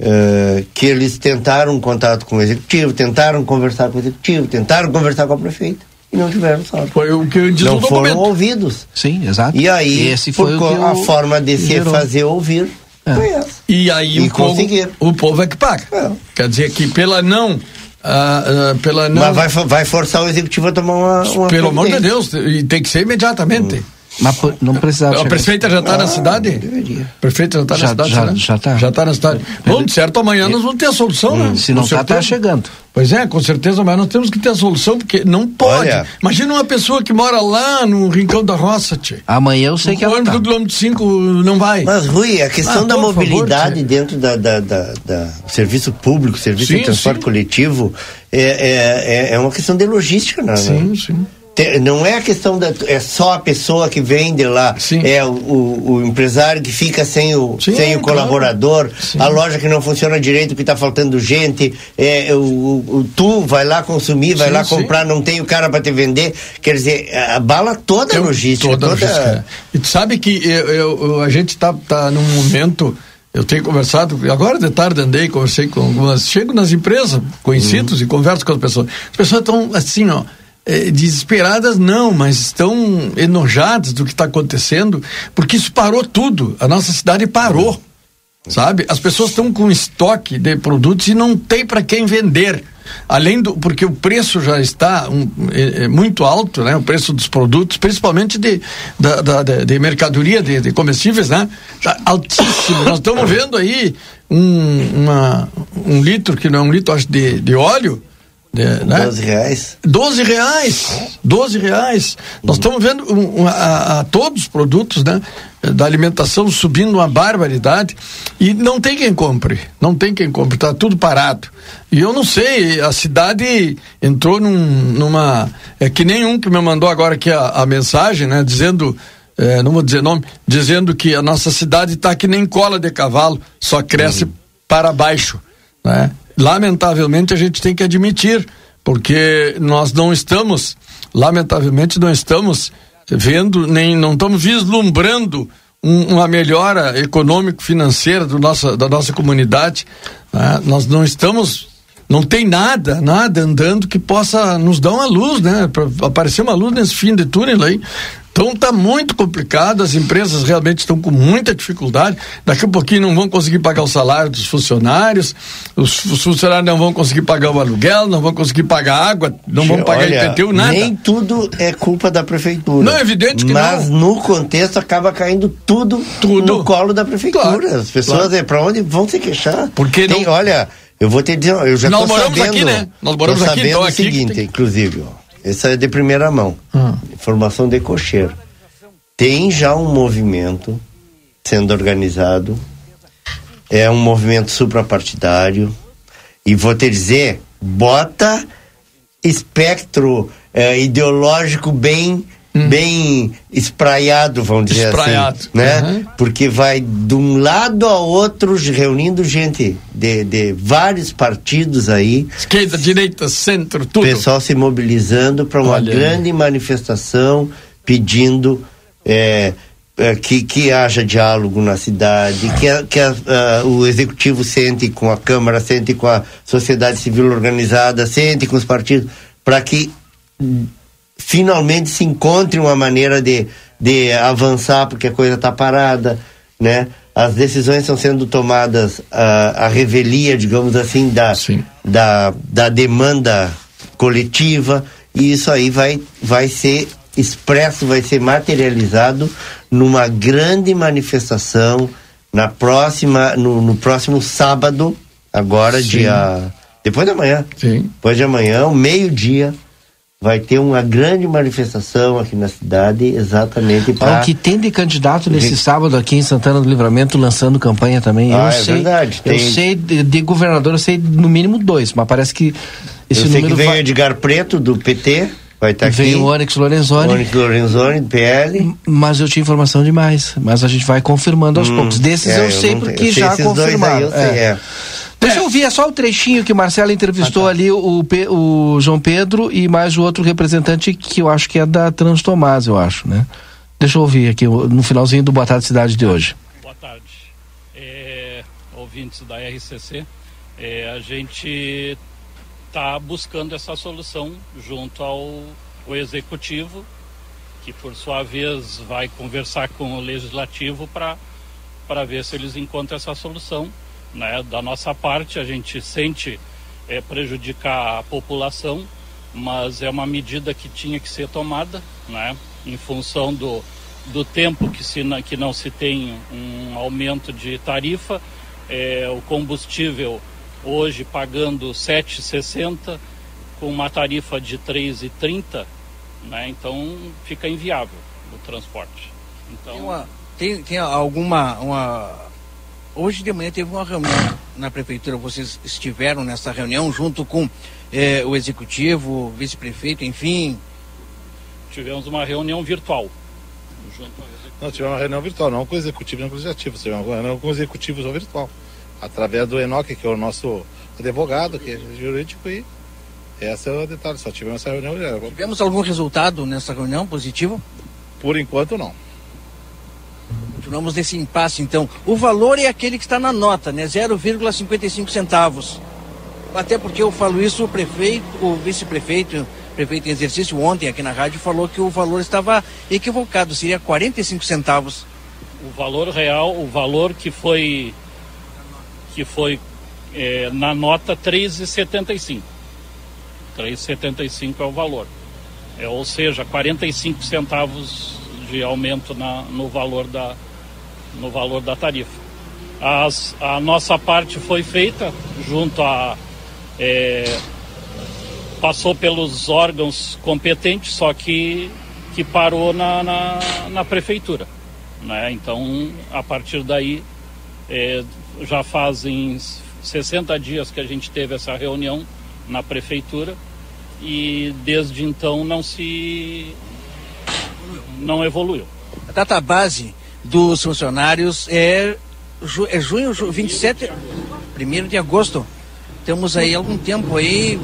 Uh, que eles tentaram um contato com o executivo, tentaram conversar com o executivo, tentaram conversar com o prefeito e não tiveram sorte. Foi o que diz Não o foram documento. ouvidos. Sim, exato. E aí, Esse foi a o- forma de se gerou. fazer ouvir É. foi essa. E aí E o, povo, o povo é que paga. Quer dizer que pela não. ah, ah, pela não Mas vai, vai forçar o executivo a tomar uma. uma pelo amor de. Deus, e tem que ser imediatamente. Mas não precisava. A prefeita já está na Ah, cidade? deveria. Prefeita já está na Já- cidade? já- né? já tá. Já está na cidade. Bom, de certo, amanhã nós vamos ter a solução, né? Se não Com tá, tá certeza. chegando. Pois é, com certeza, mas nós temos que ter a solução, porque não pode. Olha. Imagina uma pessoa que mora lá no Rincão da Roça, tchê. Amanhã eu sei que o ela ônibus tá. do quilômetro 5 não vai. Mas, Rui, a questão Ah, da favor, mobilidade tia. dentro da, da, da, da serviço público, serviço Sim, de transporte sim. coletivo, é, é, é, é uma questão de logística, né? Sim, sim. Não é a questão da. É só a pessoa que vende lá. Sim. É o, o, o empresário que fica sem o, Sim, sem o claro. colaborador, Sim. a loja que não funciona direito porque está faltando gente, é, o, o- o- tu vai lá consumir, vai Sim, lá sim. comprar, não tem o cara para te vender. Quer dizer, abala toda a Eu- logística. toda a toda- logística. E tu sabe que eu, eu- a gente tá, tá num momento. Eu tenho conversado, agora de tarde andei, conversei com algumas. Chego nas empresas conhecidos e converso com as pessoas. As pessoas estão assim, ó. Eh, Desesperadas não, mas estão enojadas do que está acontecendo, porque isso parou tudo. A nossa cidade parou, sabe? As pessoas estão com estoque de produtos e não tem para quem vender. Além do. Porque o preço já está um, é, é muito alto, né? O preço dos produtos, principalmente de, da, da- da- de mercadoria, de, de comestíveis, né? Está altíssimo. Nós estamos vendo aí um, uma, um litro, que não é um litro, acho, de, de óleo, É, né? 12 reais. 12 reais. 12 reais. Nós estamos vendo um, um, a, a, todos os produtos, né? Da alimentação subindo uma barbaridade e não tem quem compre. Não tem quem compre. Está tudo parado. E eu não sei, a cidade entrou num, numa. É que nem um que me mandou agora aqui a, a mensagem, né? Dizendo. É, não vou dizer nome, dizendo que a nossa cidade está que nem cola de cavalo, só cresce uhum. para baixo. Né? Lamentavelmente a gente tem que admitir, porque nós não estamos, lamentavelmente não estamos vendo, nem não estamos vislumbrando um, uma melhora econômico-financeira da nossa comunidade. Né? Nós não estamos não tem nada, nada andando que possa nos dar uma luz, né? Para aparecer uma luz nesse fim de túnel aí. Então está muito complicado, as empresas realmente estão com muita dificuldade. Daqui a pouquinho não vão conseguir pagar o salário dos funcionários, os, os funcionários não vão conseguir pagar o aluguel, não vão conseguir pagar água, não vão pagar Olha, IPTU, nada. Nem tudo é culpa da prefeitura. Não, é evidente que Mas não. no contexto acaba caindo tudo, tudo. no colo da prefeitura. Claro, as pessoas claro. é para onde vão se queixar. Porque Tem, não... olha, eu vou te dizer, eu já Nós moramos sabendo, aqui, né? Nós moramos aqui, sabendo então o aqui seguinte, tem... inclusive, ó, essa é de primeira mão. Hum. Informação de cocheiro tem já um movimento sendo organizado, é um movimento suprapartidário, e vou te dizer, bota espectro é, ideológico bem hum. bem espraiado, vamos dizer assim, espraiado. assim, né? Uhum. Porque vai de um lado ao outro reunindo gente de, de vários partidos aí. Esquerda, direita, centro, tudo. Pessoal se mobilizando para uma Olha. grande manifestação pedindo é, é, que, que haja diálogo na cidade, que, a, que a, a, o executivo sente com a Câmara, sente com a sociedade civil organizada, sente com os partidos, para que finalmente se encontre uma maneira de, de avançar, porque a coisa está parada, né? As decisões estão sendo tomadas a, a revelia, digamos assim, da, da, da demanda coletiva, e isso aí vai, vai ser expresso vai ser materializado numa grande manifestação na próxima no, no próximo sábado agora Sim. dia depois da manhã Sim. depois de amanhã meio dia vai ter uma grande manifestação aqui na cidade exatamente para o que tem de candidato nesse sábado aqui em Santana do Livramento lançando campanha também ah, eu é sei verdade. eu tem... sei de, de, governador eu sei no mínimo dois mas parece que esse eu sei número que vem vai... Edgar Preto do PT vai estar tá aqui. Vem o Onyx Lorenzoni. Onyx Lorenzoni, PL. Mas eu tinha informação demais. Mas a gente vai confirmando aos hum, poucos. Desses é, eu sei eu porque eu sei já confirmaram. Eu sei, é. É. Deixa eu ouvir, é só o trechinho que o Marcelo entrevistou ah, tá. ali o, o João Pedro e mais o outro representante que eu acho que é da Transtomás, eu acho, né? Deixa eu ouvir aqui no finalzinho do Boa Tarde Cidade de hoje. Boa tarde. É, ouvintes da RCC, é, a gente está buscando essa solução junto ao, ao executivo, que por sua vez vai conversar com o legislativo para ver se eles encontram essa solução. Né? Da nossa parte, a gente sente é, prejudicar a população, mas é uma medida que tinha que ser tomada, né? em função do, do tempo que, se, que não se tem um aumento de tarifa, é, o combustível hoje pagando 7,60 com uma tarifa de 3,30, né? Então fica inviável o transporte. Então tem, uma, tem, tem alguma uma hoje de manhã teve uma reunião na prefeitura. Vocês estiveram nessa reunião junto com eh, o executivo, vice-prefeito, enfim. Tivemos uma reunião virtual. Junto Não, tivemos uma reunião virtual, não com o executivo, não com o legislativo, tivemos uma reunião com o executivo só virtual através do Enoque, que é o nosso advogado, que é jurídico, e esse é o detalhe, só tivemos essa reunião. Tivemos algum resultado nessa reunião positivo? Por enquanto não. Continuamos nesse impasse, então. O valor é aquele que está na nota, né? 0,55 centavos. Até porque eu falo isso, o prefeito, o vice-prefeito, prefeito em exercício ontem aqui na rádio, falou que o valor estava equivocado, seria 45 centavos. O valor real, o valor que foi que foi é, na nota 3,75. 3,75 é o valor. É, ou seja, 45 centavos de aumento na, no, valor da, no valor da tarifa. As, a nossa parte foi feita junto a, é, passou pelos órgãos competentes, só que, que parou na, na, na prefeitura. Né? Então, a partir daí, é, já fazem 60 dias que a gente teve essa reunião na prefeitura e desde então não se não evoluiu. A data base dos funcionários é, ju, é junho, ju, 27, 1 de agosto. Temos aí algum tempo aí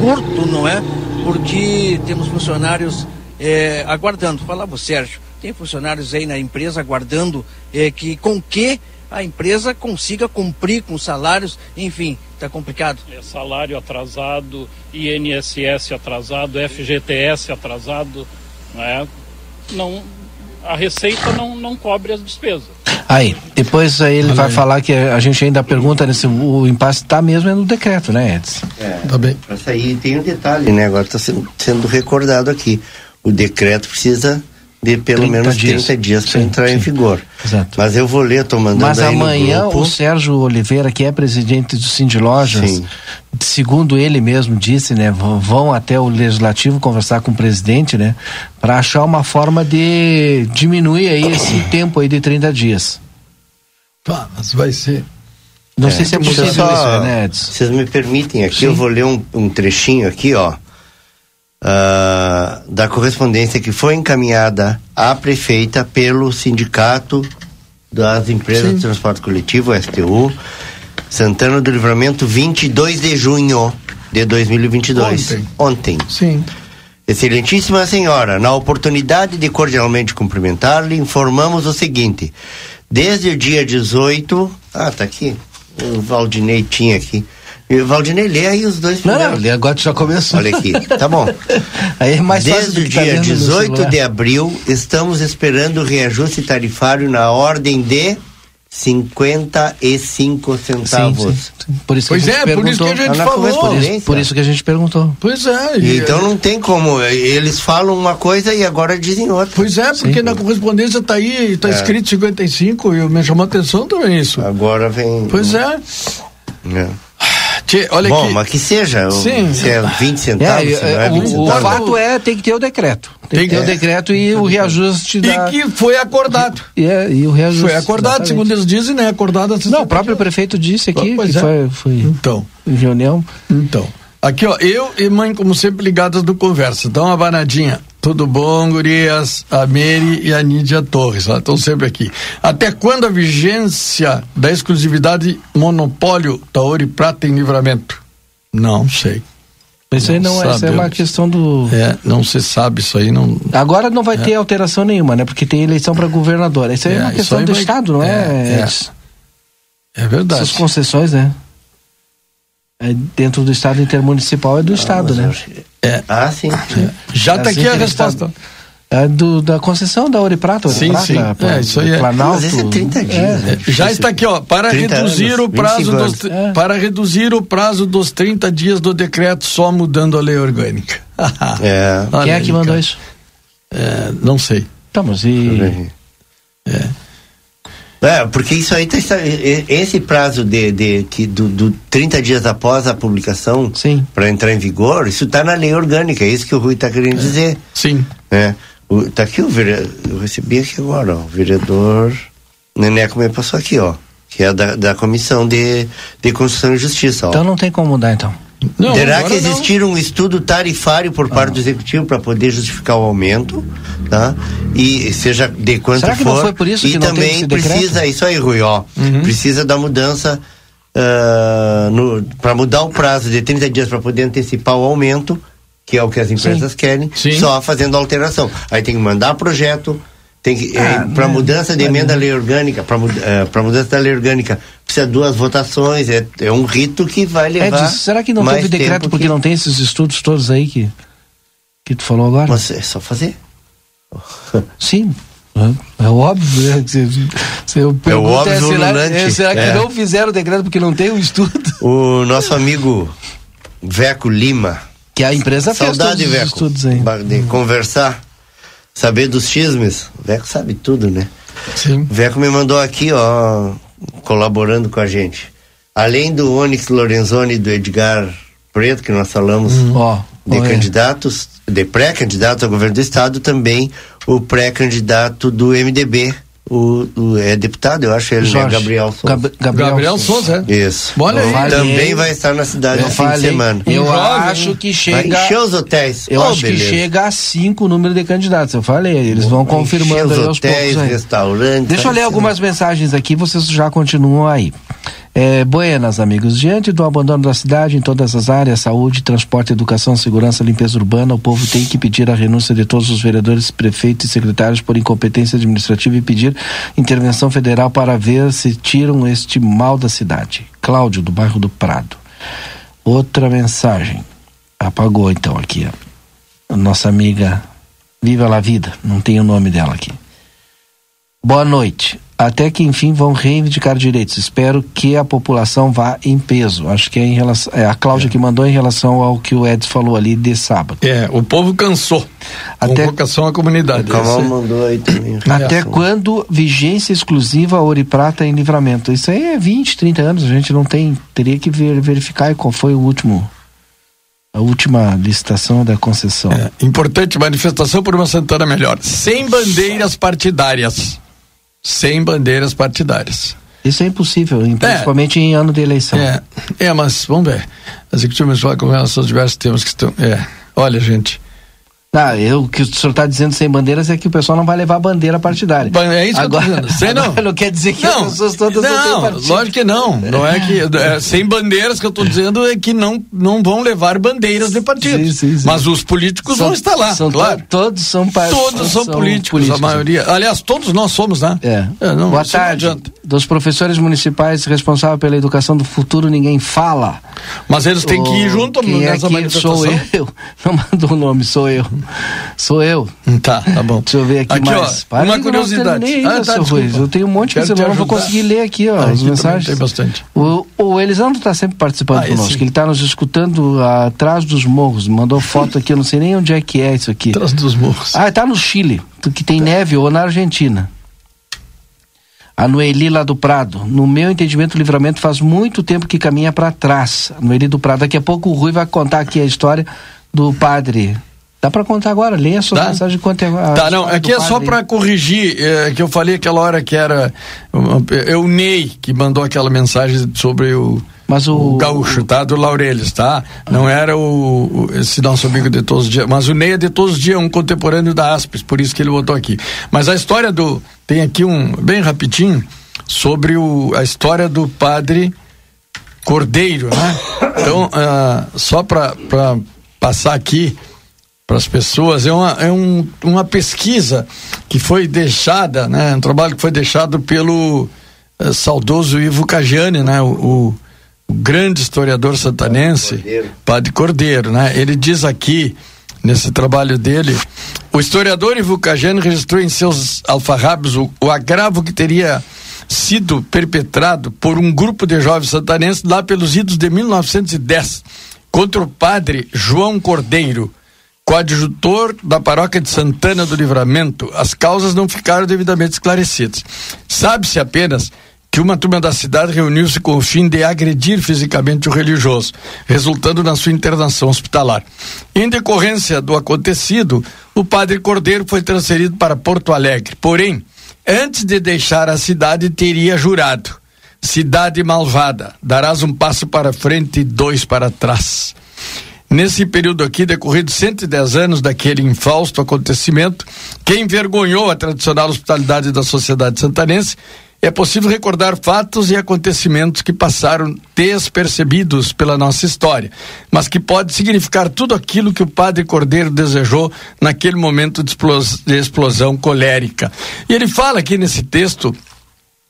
curto, não é? Porque temos funcionários é, aguardando. Falava o Sérgio, tem funcionários aí na empresa aguardando é, que com que a empresa consiga cumprir com salários, enfim, está complicado. É salário atrasado, INSS atrasado, FGTS atrasado, não é? Não, a receita não, não cobre as despesas. Aí, depois aí ele vai falar que a gente ainda pergunta nesse, o impasse está mesmo é no decreto, né, Edson? É, tá bem. Essa aí tem um detalhe, né? Agora está sendo, sendo recordado aqui. O decreto precisa de pelo menos dias. 30 dias para entrar sim. em vigor. Exato. Mas eu vou ler, estou mandando Mas amanhã o Sérgio Oliveira, que é presidente do Cindy Lojas, sim. segundo ele mesmo disse, né, vão até o legislativo conversar com o presidente, né, para achar uma forma de diminuir aí esse tempo aí de 30 dias. Tá, mas vai ser não é, sei se é possível só, isso, né, Edson? Vocês me permitem aqui, Sim. eu vou ler um, um trechinho aqui, ó uh, da correspondência que foi encaminhada à prefeita pelo Sindicato das Empresas Sim. de Transporte Coletivo, STU, Santana do Livramento, 22 de junho de 2022. Ontem. Ontem. Sim. Excelentíssima senhora, na oportunidade de cordialmente cumprimentar-lhe, informamos o seguinte: desde o dia 18. Ah, tá aqui. O Valdinei tinha aqui. E Valdinei, lê aí os dois primeiros. Não, não, agora já começou. Olha aqui, tá bom. aí é mais Desde o tá dia tá 18 de abril, estamos esperando o reajuste tarifário na ordem de 55 centavos. Sim, sim. Por isso pois é, por isso que a gente falou. Por isso, por isso, que a gente perguntou. Pois é. E então não tem como, eles falam uma coisa e agora dizem outra. Pois é, porque sim. na correspondência tá aí, tá é. escrito 55 e me chamou a atenção também isso. Agora vem... Pois é. é. Tchê, olha Bom, aqui. mas que seja, Sim. se é 20 centavos, é, é, é 20 o, centavos. o fato é, tem que ter o decreto. Tem, tem que ter o decreto e o reajuste da... E que foi acordado. E, é, e o reajuste. Foi acordado, exatamente. segundo eles dizem, né? Acordado. Não, o próprio prefeito disse aqui pois que é. foi, foi então. em reunião. Então. Aqui, ó, eu e mãe, como sempre, ligadas do Conversa. Dá uma banadinha. Tudo bom, gurias? A Mary e a Nídia Torres, estão sempre aqui. Até quando a vigência da exclusividade monopólio da Ouro e Prata em livramento? Não sei. Isso aí não, é, isso é uma questão do. É, não se sabe isso aí não. Agora não vai é. ter alteração nenhuma, né? Porque tem eleição para governador. Isso aí é, é uma questão do vai... Estado, não é? É, é verdade. Essas concessões, né? É dentro do Estado intermunicipal é do ah, Estado, né? É. Ah, sim. Já está aqui a resposta. É do, da concessão da Ouro e Prata, Ouro sim, Prata, sim. Pra, é, isso aí é. Planalto. Mas é 30 dias. É. Né? Já está aqui, ó, para reduzir anos, o prazo dos, é. para reduzir o prazo dos 30 dias do decreto só mudando a lei orgânica. é. Quem é que mandou isso? É, não sei. Tá, mas e... É. É, porque isso aí tá, esse prazo de, de que do, do 30 dias após a publicação para entrar em vigor, isso está na lei orgânica, é isso que o Rui está querendo é. dizer. Sim. É. O, tá aqui o vereador, eu recebi aqui agora, ó, o vereador Neneco me passou aqui, ó, que é da, da Comissão de, de Constituição e Justiça, ó. Então não tem como mudar, então. Não, Terá que existir não. um estudo tarifário por parte ah. do executivo para poder justificar o aumento, tá? E seja de quanto Será que for. Não foi por isso e que também precisa, isso aí, Rui, ó. Uhum. Precisa da mudança uh, para mudar o prazo de 30 dias para poder antecipar o aumento que é o que as empresas Sim. querem, Sim. só fazendo alteração. Aí tem que mandar projeto, tem que ah, é, para mudança de emenda à lei orgânica, para é, para mudança da lei orgânica precisa duas votações, é, é um rito que vai levar. Será que não teve decreto porque que... não tem esses estudos todos aí que que tu falou agora? Mas é só fazer. Sim, é, é óbvio, né? Se, se eu é óbvio, é, será, é, será que é. não fizeram o decreto porque não tem o estudo? O nosso amigo Veco Lima, que a empresa fez Saudade, todos Veco, os estudos aí. De conversar, saber dos chismes. O Veco sabe tudo, né? Sim. O Veco me mandou aqui, ó, colaborando com a gente. Além do Onyx Lorenzoni e do Edgar Preto, que nós falamos Ó, de ó, é. candidatos, de pré-candidatos ao governo do estado, também o pré-candidato do MDB, o, o- é deputado, eu acho ele, né? Jorge. Gabriel Souza. Gab- Gabriel Gabriel Souza, é? Isso. Olha aí. falei. Também vai estar na cidade no fim de semana. Eu Um acho que Vai chega. encher os hotéis. Eu Oh, acho beleza. que chega a cinco o número de candidatos. Eu falei, eles vão Vai confirmando os aí aos hotéis, poucos. Aí. restaurantes. Deixa eu vai ler ser- algumas mensagens aqui, vocês já continuam aí. É, Buenas, amigos. Diante do abandono da cidade em todas as áreas, saúde, transporte, educação, segurança, limpeza urbana, o povo tem que pedir a renúncia de todos os vereadores, prefeitos e secretários por incompetência administrativa e pedir intervenção federal para ver se tiram este mal da cidade. Cláudio, do bairro do Prado. Outra mensagem. Apagou então aqui, ó. Nossa amiga Viva la Vida, não tem o nome dela aqui. Boa noite. Até que enfim vão reivindicar direitos. Espero que a população vá em peso. Acho que é em relação. É a Cláudia que mandou em relação ao que o Edson falou ali de sábado. É, o povo cansou. Até- Convocação à comunidade. O Esse- mandou aí também. Até quando vigência exclusiva ouro e prata em livramento? Isso aí é 20, 30 anos. A gente não tem. Teria que ver- verificar qual foi o último. A última licitação da concessão. É, importante manifestação por uma Santana melhor. Sem bandeiras partidárias. Sem bandeiras partidárias. Isso é impossível, em- principalmente em ano de eleição. É, é, mas vamos ver. A Executiva Municipal com relação aos diversos temas que estão. É, olha, gente. Ah, eu, o que o senhor está dizendo sem bandeiras é que o pessoal não vai levar bandeira partidária. É isso agora, que eu tô dizendo. Sem não. não quer dizer que Não, as pessoas todas não, Não, partido. lógico que não. Não é que. é, sem bandeiras que eu estou dizendo é que não, não vão levar bandeiras de partidos. Mas os políticos São- vão estar lá, são claro. to- todos são par- Todos são, políticos, a maioria. Aliás, todos nós somos, né? É. não, Boa não tarde. adianta. Dos professores municipais responsáveis pela educação do futuro, ninguém fala. Mas eles têm que ir junto quem nessa é que manifestação. Sou eu. Não mandou o nome, sou eu. Sou eu. Tá, tá bom. Deixa eu ver aqui, Aqui, mais. ó, uma eu não curiosidade. Ah, ainda, tá, desculpa. Ruiz. Eu tenho um monte Quero de te celular, não vou conseguir ler aqui, ó, Ah, as mensagens. tem bastante. O, o Elisandro está sempre participando Ah, esse conosco. sim. Ele está nos escutando atrás dos morros. Mandou foto aqui, eu não sei nem onde é que é isso aqui. Atrás dos morros. Ah, está no Chile, que tem neve, ou na Argentina. A Noeli lá do Prado. No meu entendimento, o livramento faz muito tempo que caminha para trás. A Noeli do Prado. Daqui a pouco o Rui vai contar aqui a história do padre. Dá para contar agora? Leia a sua Tá. mensagem conta a Tá, não, aqui é só para corrigir, é, que eu falei aquela hora que era é o Ney que mandou aquela mensagem sobre o, mas o, gaúcho, tá? Do Laureles, tá? Não era o, o- esse nosso amigo de todos os dias, mas o Ney é de todos os dias, um contemporâneo da Aspes, por isso que ele botou aqui. Mas a história do, tem aqui um, bem rapidinho, sobre o, a história do padre Cordeiro, né? Então, ah, só para passar aqui para as pessoas, é, uma, é um, uma pesquisa que foi deixada, né? Um trabalho que foi deixado pelo eh, saudoso Ivo Cagiani, né? O, o- grande historiador santanense, Padre Cordeiro, né? Ele diz aqui, nesse trabalho dele, o historiador Ivo Cagiani registrou em seus alfarrábios o, o agravo que teria sido perpetrado por um grupo de jovens santanenses lá pelos idos de 1910 contra o padre João Cordeiro, coadjutor da paróquia de Santana do Livramento. As causas não ficaram devidamente esclarecidas. Sabe-se apenas que uma turma da cidade reuniu-se com o fim de agredir fisicamente o religioso, resultando na sua internação hospitalar. Em decorrência do acontecido, o padre Cordeiro foi transferido para Porto Alegre. Porém, antes de deixar a cidade, teria jurado: Cidade malvada, darás um passo para frente e dois para trás. Nesse período aqui, decorrido 110 anos daquele infausto acontecimento, que envergonhou a tradicional hospitalidade da sociedade santanense, é possível recordar fatos e acontecimentos que passaram despercebidos pela nossa história, mas que pode significar tudo aquilo que o padre Cordeiro desejou naquele momento de explos- de explosão colérica. E ele fala aqui nesse texto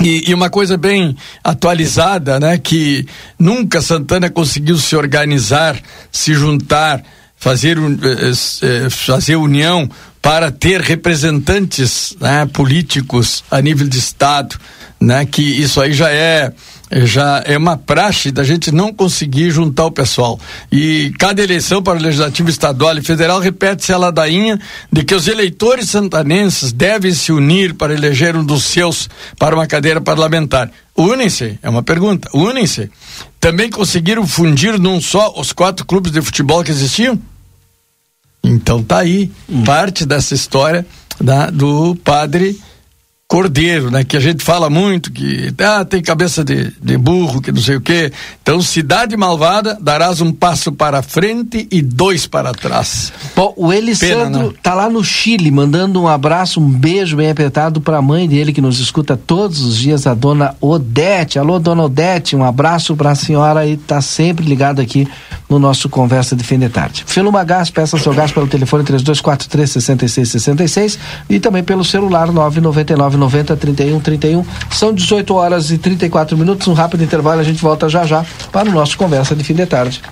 e, e uma coisa bem atualizada, né? Que nunca Santana conseguiu se organizar, se juntar, fazer, eh, eh, eh, fazer união para ter representantes né, políticos a nível de Estado, né? Que isso aí já é já é uma praxe da gente não conseguir juntar o pessoal. E cada eleição para o Legislativo Estadual e Federal repete-se a ladainha de que os eleitores santanenses devem se unir para eleger um dos seus para uma cadeira parlamentar. Unem-se, é uma pergunta, unem-se. Também conseguiram fundir num só os quatro clubes de futebol que existiam? Então tá aí hum. parte dessa história da, do padre Cordeiro, né? Que a gente fala muito que ah, tem cabeça de, de burro, que não sei o quê. Então, cidade malvada, darás um passo para frente e dois para trás. Bom, o Elisandro né? tá lá no Chile, mandando um abraço, um beijo bem apertado para a mãe dele que nos escuta todos os dias, a dona Odete. Alô, dona Odete, um abraço para a senhora e tá sempre ligado aqui no nosso Conversa de Fim de Tarde. Feluma Gás, peça seu gás pelo telefone 3243 6666 e também pelo celular 999 90 31 31. São 18 horas e 34 minutos. Um rápido intervalo, a gente volta já já para o nosso Conversa de Fim de Tarde.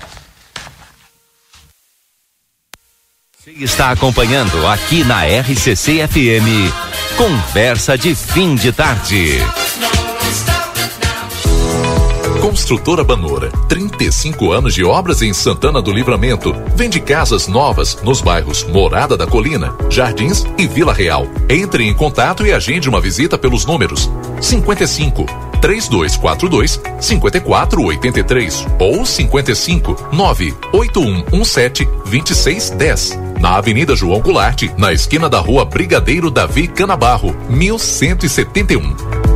Está acompanhando aqui na RCC FM. Conversa de Fim de Tarde. Construtora Banora, 35 anos de obras em Santana do Livramento. Vende casas novas nos bairros Morada da Colina, Jardins e Vila Real. Entre em contato e agende uma visita pelos números 55 3242 5483 ou 55 98117 2610. Na Avenida João Goulart, na esquina da Rua Brigadeiro Davi Canabarro, 1171.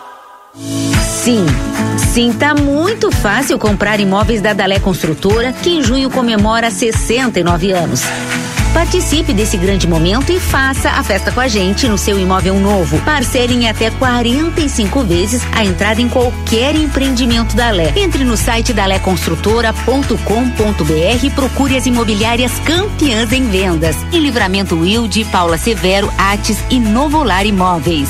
Sim, sim, tá muito fácil comprar imóveis da Dalé Construtora, que em junho comemora 69 anos. Participe desse grande momento e faça a festa com a gente no seu imóvel novo. Parcele em até 45 vezes a entrada em qualquer empreendimento da Lé. Entre no site daléconstrutora.com.br e procure as imobiliárias campeãs em vendas. Em Livramento Wilde, Paula Severo, Ates e Novolar Imóveis.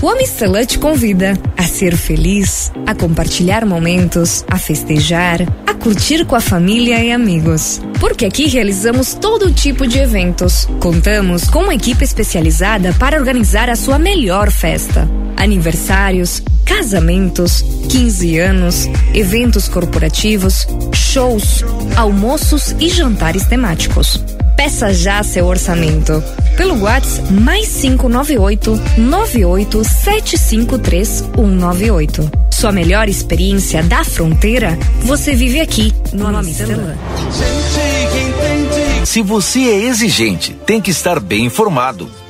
O Amstelã te convida a ser feliz, a compartilhar momentos, a festejar, a curtir com a família e amigos. Porque aqui realizamos todo tipo de eventos. Contamos com uma equipe especializada para organizar a sua melhor festa. Aniversários, casamentos, 15 anos, eventos corporativos, shows, almoços e jantares temáticos. Peça já seu orçamento pelo WhatsApp mais 598 98 753 198. Sua melhor experiência da fronteira você vive aqui no Amistelã. Se você é exigente, tem que estar bem informado.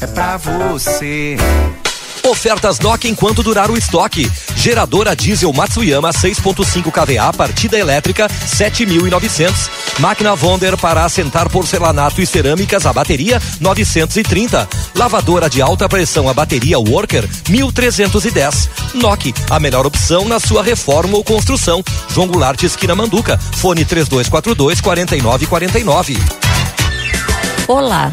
é pra você. Ofertas Nokia enquanto durar o estoque. Geradora diesel Matsuyama 6.5 kVA, partida elétrica 7.900. Máquina Wonder para assentar porcelanato e cerâmicas a bateria 930. Lavadora de alta pressão a bateria Worker 1310. Nokia, a melhor opção na sua reforma ou construção. João Goulart esquina Manduca. Fone 3242 4949. Olá.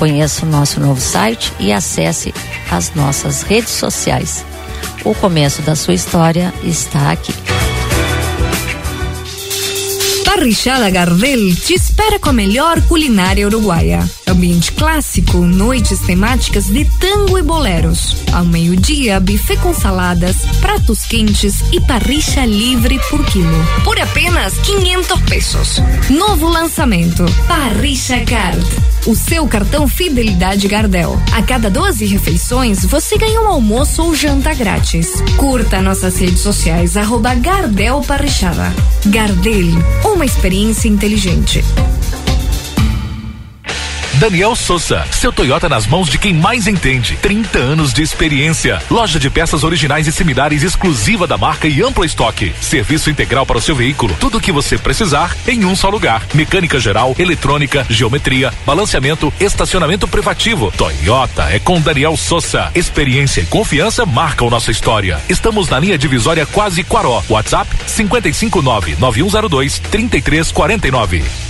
Conheça o nosso novo site e acesse as nossas redes sociais. O começo da sua história está aqui. Parrichada Gardel te espera com a melhor culinária uruguaia. Ambiente clássico, noites temáticas de tango e boleros. Ao meio-dia, buffet com saladas, pratos quentes e parricha livre por quilo. Por apenas 500 pesos. Novo lançamento: Parricha Card. O seu cartão Fidelidade Gardel. A cada 12 refeições, você ganha um almoço ou janta grátis. Curta nossas redes sociais, arroba Gardel Parrichada. Gardel, uma experiência inteligente. Daniel Souza, seu Toyota nas mãos de quem mais entende. 30 anos de experiência. Loja de peças originais e similares exclusiva da marca e amplo estoque. Serviço integral para o seu veículo. Tudo o que você precisar em um só lugar. Mecânica geral, eletrônica, geometria, balanceamento, estacionamento privativo. Toyota é com Daniel Souza. Experiência e confiança marcam nossa história. Estamos na linha divisória quase Quaró. WhatsApp 559 9102 3349.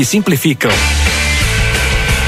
simplificam.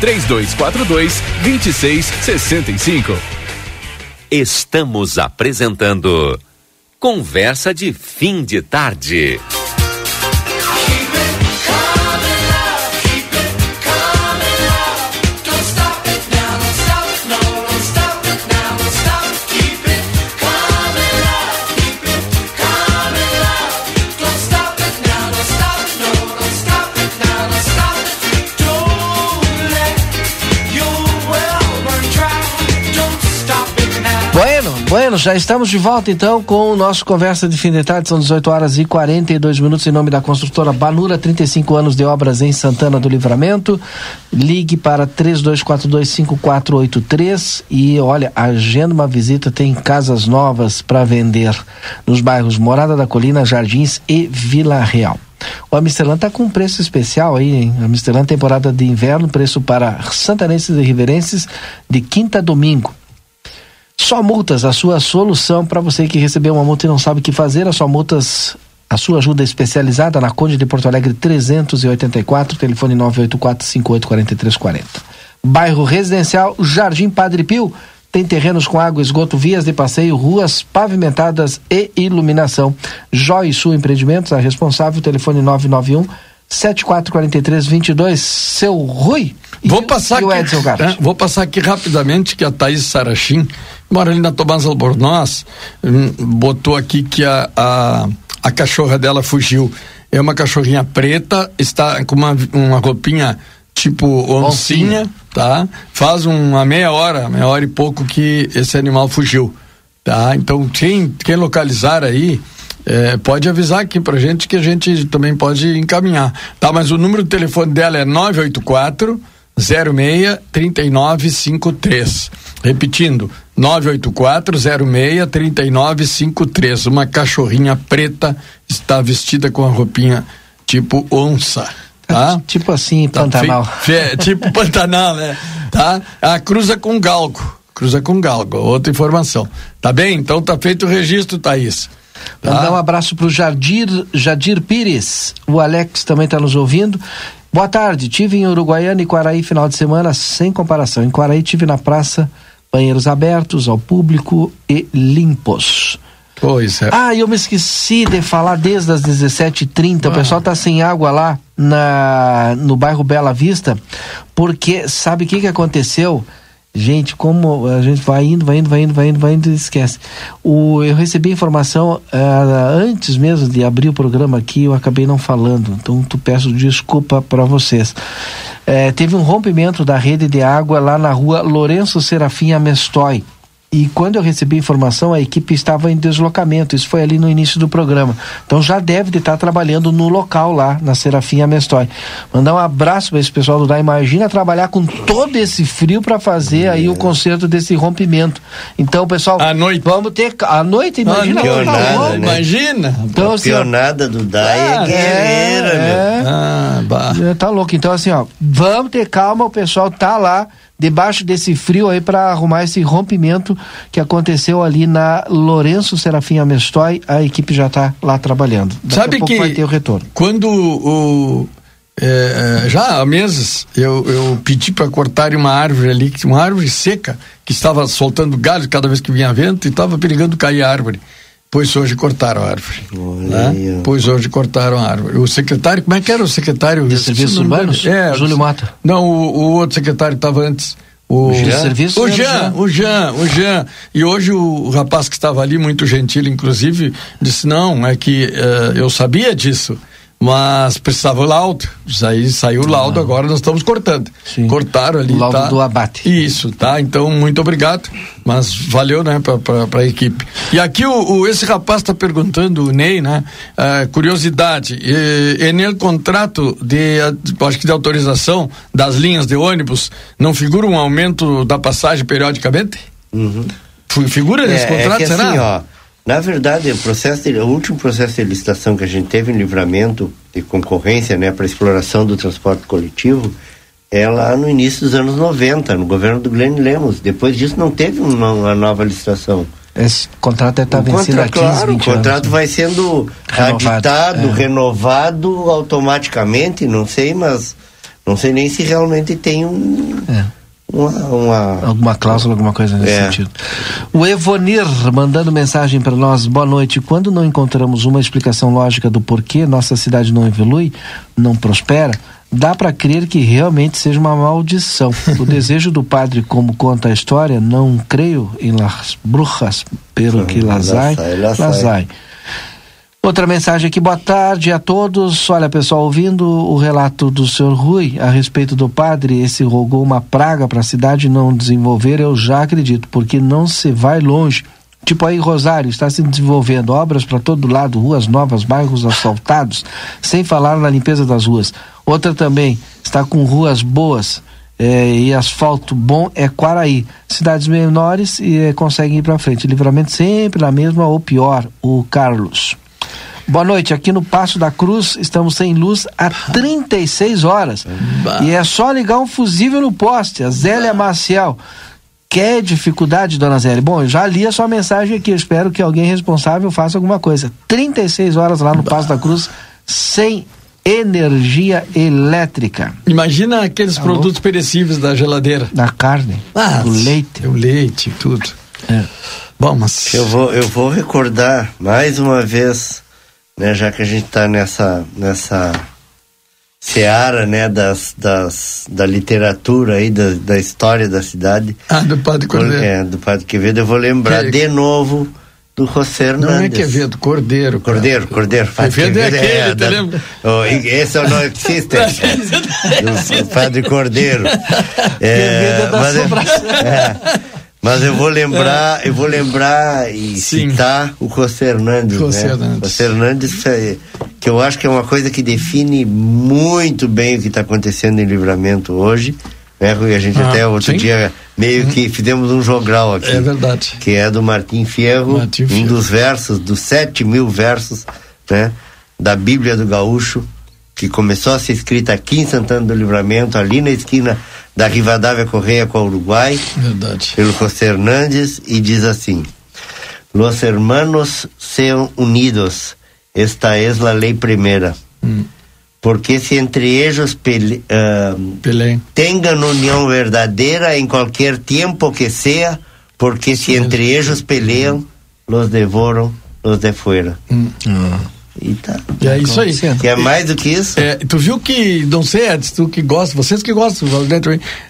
3242 2665. Estamos apresentando Conversa de Fim de Tarde. Bueno, já estamos de volta então com o nosso Conversa de Fim de Tarde, são 18 horas e 42 minutos em nome da construtora Banura, 35 anos de obras em Santana do Livramento. Ligue para 32425483 e olha, agenda uma visita, tem casas novas para vender nos bairros Morada da Colina, Jardins e Vila Real. O Amsterdã está com um preço especial aí, hein? Amsterdã temporada de inverno, preço para santanenses e riverenses de quinta a domingo. Só Multas, a sua solução para você que recebeu uma multa e não sabe o que fazer. A Só Multas, a sua ajuda especializada na Conde de Porto Alegre 384, telefone 984 584340. Bairro Residencial Jardim Padre Pio, tem terrenos com água, esgoto, vias de passeio, ruas pavimentadas e iluminação. Joy Sul Empreendimentos, a responsável, telefone 991 744322. Seu Rui. Vou passar, o aqui, Edson é, vou passar aqui rapidamente que a Thaís Sarachim, mora ali na Tomás Albornoz, hum, botou aqui que a, a, a cachorra dela fugiu. É uma cachorrinha preta, está com uma, uma roupinha tipo oncinha, oncinha, tá? Faz uma meia hora, meia hora e pouco que esse animal fugiu, tá? Então, quem, quem localizar aí, é, pode avisar aqui pra gente que a gente também pode encaminhar, tá? Mas o número do telefone dela é 984 06 3953. Repetindo, 984 06 3953. Uma cachorrinha preta está vestida com a roupinha tipo onça. Tá? Tipo assim, tá Pantanal. Fe, tipo Pantanal, né? Tá? A cruza com galgo. Cruza com galgo. Outra informação. Tá bem? Então tá feito o registro, Thaís. Tá? Mandar um abraço pro Jadir, Jadir Pires. O Alex também está nos ouvindo. Boa tarde. Tive em Uruguaiana e Quaraí final de semana sem comparação. Em Quaraí tive na praça banheiros abertos ao público e limpos. Pois é. Ah, eu me esqueci de falar desde as 17h30. Ah. O pessoal tá sem água lá na, no bairro Bela Vista, porque sabe o que, que aconteceu? Gente, como a gente vai indo, vai indo, vai indo, vai indo, vai indo esquece. O, eu recebi informação uh, antes mesmo de abrir o programa aqui, eu acabei não falando, então tu peço desculpa para vocês. Uh, teve um rompimento da rede de água lá na rua Lourenço Serafim Amestói e quando eu recebi a informação, a equipe estava em deslocamento. Isso foi ali no início do programa. Então já deve de estar trabalhando no local lá, na Serafim Amestói. Mandar um abraço para esse pessoal do DA. Imagina trabalhar com todo esse frio para fazer é. aí o conserto desse rompimento. Então, pessoal, à noite. vamos ter. À noite, imagina. Pionada, né? Imagina. Então, assim, pionada do DAI é ah, guerreira, é, é. Ah, bah. Tá louco. Então, assim, ó, vamos ter calma, o pessoal tá lá debaixo desse frio aí para arrumar esse rompimento que aconteceu ali na Lourenço Serafim Amestói, a equipe já está lá trabalhando. Daqui Sabe que vai ter o retorno. Quando o é, já há meses eu, eu pedi para cortarem uma árvore ali, uma árvore seca que estava soltando galho cada vez que vinha vento e estava perigando cair a árvore. Pois hoje cortaram a árvore. Né? Pois hoje cortaram a árvore. O secretário, como é que era o secretário? De Serviços Urbanos? É, Júlio Mata. Não, o, o outro secretário estava antes. O, o Jean? O Jean, o Jean, o Jean. E hoje o rapaz que estava ali, muito gentil, inclusive, disse: não, é que uh, eu sabia disso mas precisava o laudo. Aí saiu o laudo, ah. agora nós estamos cortando. Sim. Cortaram ali. O laudo tá? do abate. Isso, tá? Então, muito obrigado. Mas valeu, né, para a equipe. E aqui o, o esse rapaz está perguntando, o Ney, né? Uh, curiosidade, e no contrato de, acho que de autorização das linhas de ônibus, não figura um aumento da passagem periodicamente? Uhum. Figura nesse é, contrato, é que será? Assim, ó, na verdade, o, processo de, o último processo de licitação que a gente teve em livramento de concorrência né, para exploração do transporte coletivo é lá no início dos anos 90, no governo do Glenn Lemos. Depois disso não teve uma, uma nova licitação. Esse contrato está vencido há 15, claro, 20 o contrato anos. vai sendo renovado, aditado, é. renovado automaticamente, não sei, mas não sei nem se realmente tem um... É uma, uma... Alguma cláusula, alguma coisa nesse é. sentido. O Evonir mandando mensagem para nós, boa noite. Quando não encontramos uma explicação lógica do porquê nossa cidade não evolui, não prospera, dá para crer que realmente seja uma maldição. O desejo do padre, como conta a história, não creio em las brujas, pero que las hay, las hay. Outra mensagem aqui, boa tarde a todos. Olha, pessoal, ouvindo o relato do senhor Rui a respeito do padre, esse rogou uma praga para a cidade não desenvolver, eu já acredito, porque não se vai longe. Tipo aí, Rosário, está se desenvolvendo obras para todo lado, ruas novas, bairros asfaltados, sem falar na limpeza das ruas. Outra também, está com ruas boas, é, e asfalto bom é Quaraí. Cidades menores e é, conseguem ir para frente. Livramento sempre na mesma ou pior, o Carlos. Boa noite. Aqui no Passo da Cruz estamos sem luz há 36 horas. E é só ligar um fusível no poste. A Zélia Maciel. Quer dificuldade, dona Zélia? Bom, eu já li a sua mensagem aqui. Eu espero que alguém responsável faça alguma coisa. 36 horas lá no Passo da Cruz sem energia elétrica. Imagina aqueles Alô? produtos perecíveis da geladeira. Da carne, ah, do leite. O leite, tudo. É. Bom, mas... Eu vou, eu vou recordar mais uma vez, né, já que a gente está nessa, nessa seara, né, das, das, da literatura aí, da, da história da cidade. Ah, do Padre Cordeiro. É, do Padre Quevedo, eu vou lembrar que... de novo do José Hernandes. Não é Quevedo, Cordeiro. Cara. Cordeiro, Cordeiro. Quevedo, é aquele, é, lembra? Oh, esse não existe. do Padre Cordeiro. É, Quevedo é da mas, é, mas eu vou lembrar, é. eu vou lembrar e Sim. citar o José Hernandes, José né? Hernandes. José Hernandes, que eu acho que é uma coisa que define muito bem o que está acontecendo em Livramento hoje. Né? A gente ah, até outro sim. dia meio uhum. que fizemos um jogral aqui. É verdade. Que é do Martim Fierro, Martim um Fierro. dos versos, dos sete mil versos, né? Da Bíblia do Gaúcho, que começou a ser escrita aqui em Santana do Livramento, ali na esquina da Rivadavia Correia com o Uruguai, Verdade. pelo José Hernandes, e diz assim: Los hermanos sean unidos, esta es la ley primera. Hum. Porque se entre ellos pele, uh, tengan unión verdadera en cualquier tiempo que sea, porque se entre ellos pelean, los devoram los de fuera. Hum. Ah. E tá. E é isso aí. Que é mais do que isso? É, tu viu que, não sei, Edson, tu que gosta, vocês que gostam,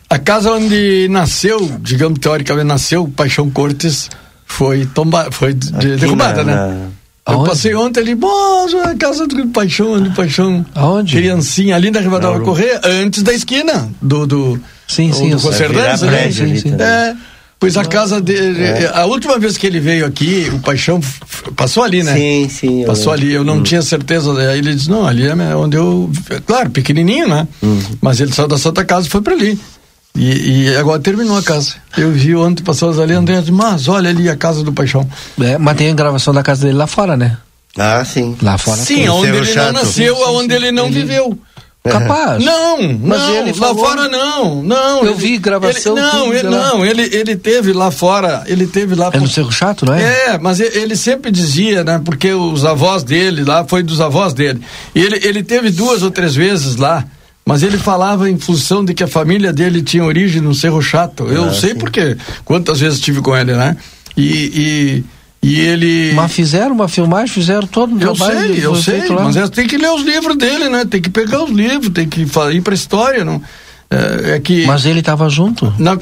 a casa onde nasceu, digamos, teoricamente nasceu o Paixão Cortes foi tomba, foi de, derrubada, na, né? Na... Eu Aonde? passei ontem ali, bom, a casa do Paixão, do Paixão. Aonde? Criancinha, ali na Rivadavia Correia, antes da esquina do. do sim, sim, do né? Sim. É. Pois a casa dele. É. A última vez que ele veio aqui, o Paixão passou ali, né? Sim, sim. Passou ali. Eu não hum. tinha certeza. Aí ele disse: não, ali é onde eu. Claro, pequenininho, né? Hum. Mas ele saiu da Santa Casa e foi para ali. E, e, agora terminou a casa. Eu vi ontem pessoas ali, André, mas olha ali a casa do Paixão. É, mas tem a gravação da casa dele lá fora, né? Ah, sim. Lá fora. Sim, onde ele chato. não nasceu, onde ele não ele... viveu. Capaz. Não, mas não, ele falou... lá fora não, não. Eu ele, vi gravação. Ele, não, ele, não, ele, ele teve lá fora, ele teve lá. É no Cerro Chato, não é? É, mas ele sempre dizia, né? Porque os avós dele lá foi dos avós dele. E ele, ele teve duas ou três vezes lá. Mas ele falava em função de que a família dele tinha origem no Cerro Chato. Eu ah, sei sim. porque quantas vezes estive com ele, né? E, e e ele. Mas fizeram uma filmagem, fizeram todo o Eu sei, eu sei. Mas é, tem que ler os livros dele, né? Tem que pegar os livros, tem que ir pra história. Não? É, é que... Mas ele estava junto? Na,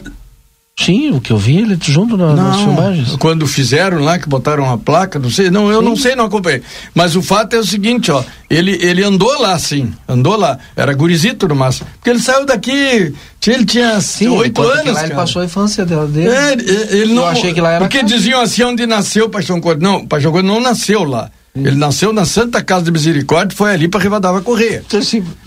Sim, o que eu vi ele junto na, não, nas filmagens. Quando fizeram lá, que botaram a placa, não sei, não, eu sim. não sei, não acompanhei. Mas o fato é o seguinte, ó, ele, ele andou lá, sim, andou lá, era gurizito no máximo, porque ele saiu daqui, ele tinha oito anos, lá cara. ele passou a infância dele. É, ele, ele não, eu achei que lá era Porque casa. diziam assim, onde nasceu o Paixão Cordeiro, não, Paixão Cordeiro não nasceu lá. Ele nasceu na Santa Casa de Misericórdia, foi ali para Rivadava Correia.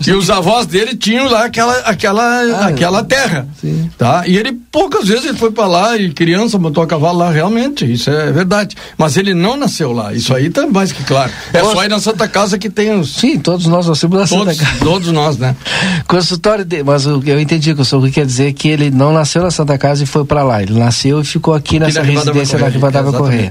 E os avós dele tinham lá aquela aquela ah, aquela terra, sim. tá? E ele poucas vezes ele foi para lá e criança montou a cavalo lá realmente, isso é verdade. Mas ele não nasceu lá. Isso aí tá mais que claro. É só aí na Santa Casa que tem os Sim, todos nós nascemos na Santa Casa. Todos nós, né? Consultório de, mas eu, eu entendi que o que quer dizer que ele não nasceu na Santa Casa e foi para lá. Ele nasceu e ficou aqui, aqui nessa residência da Rivadava Correia.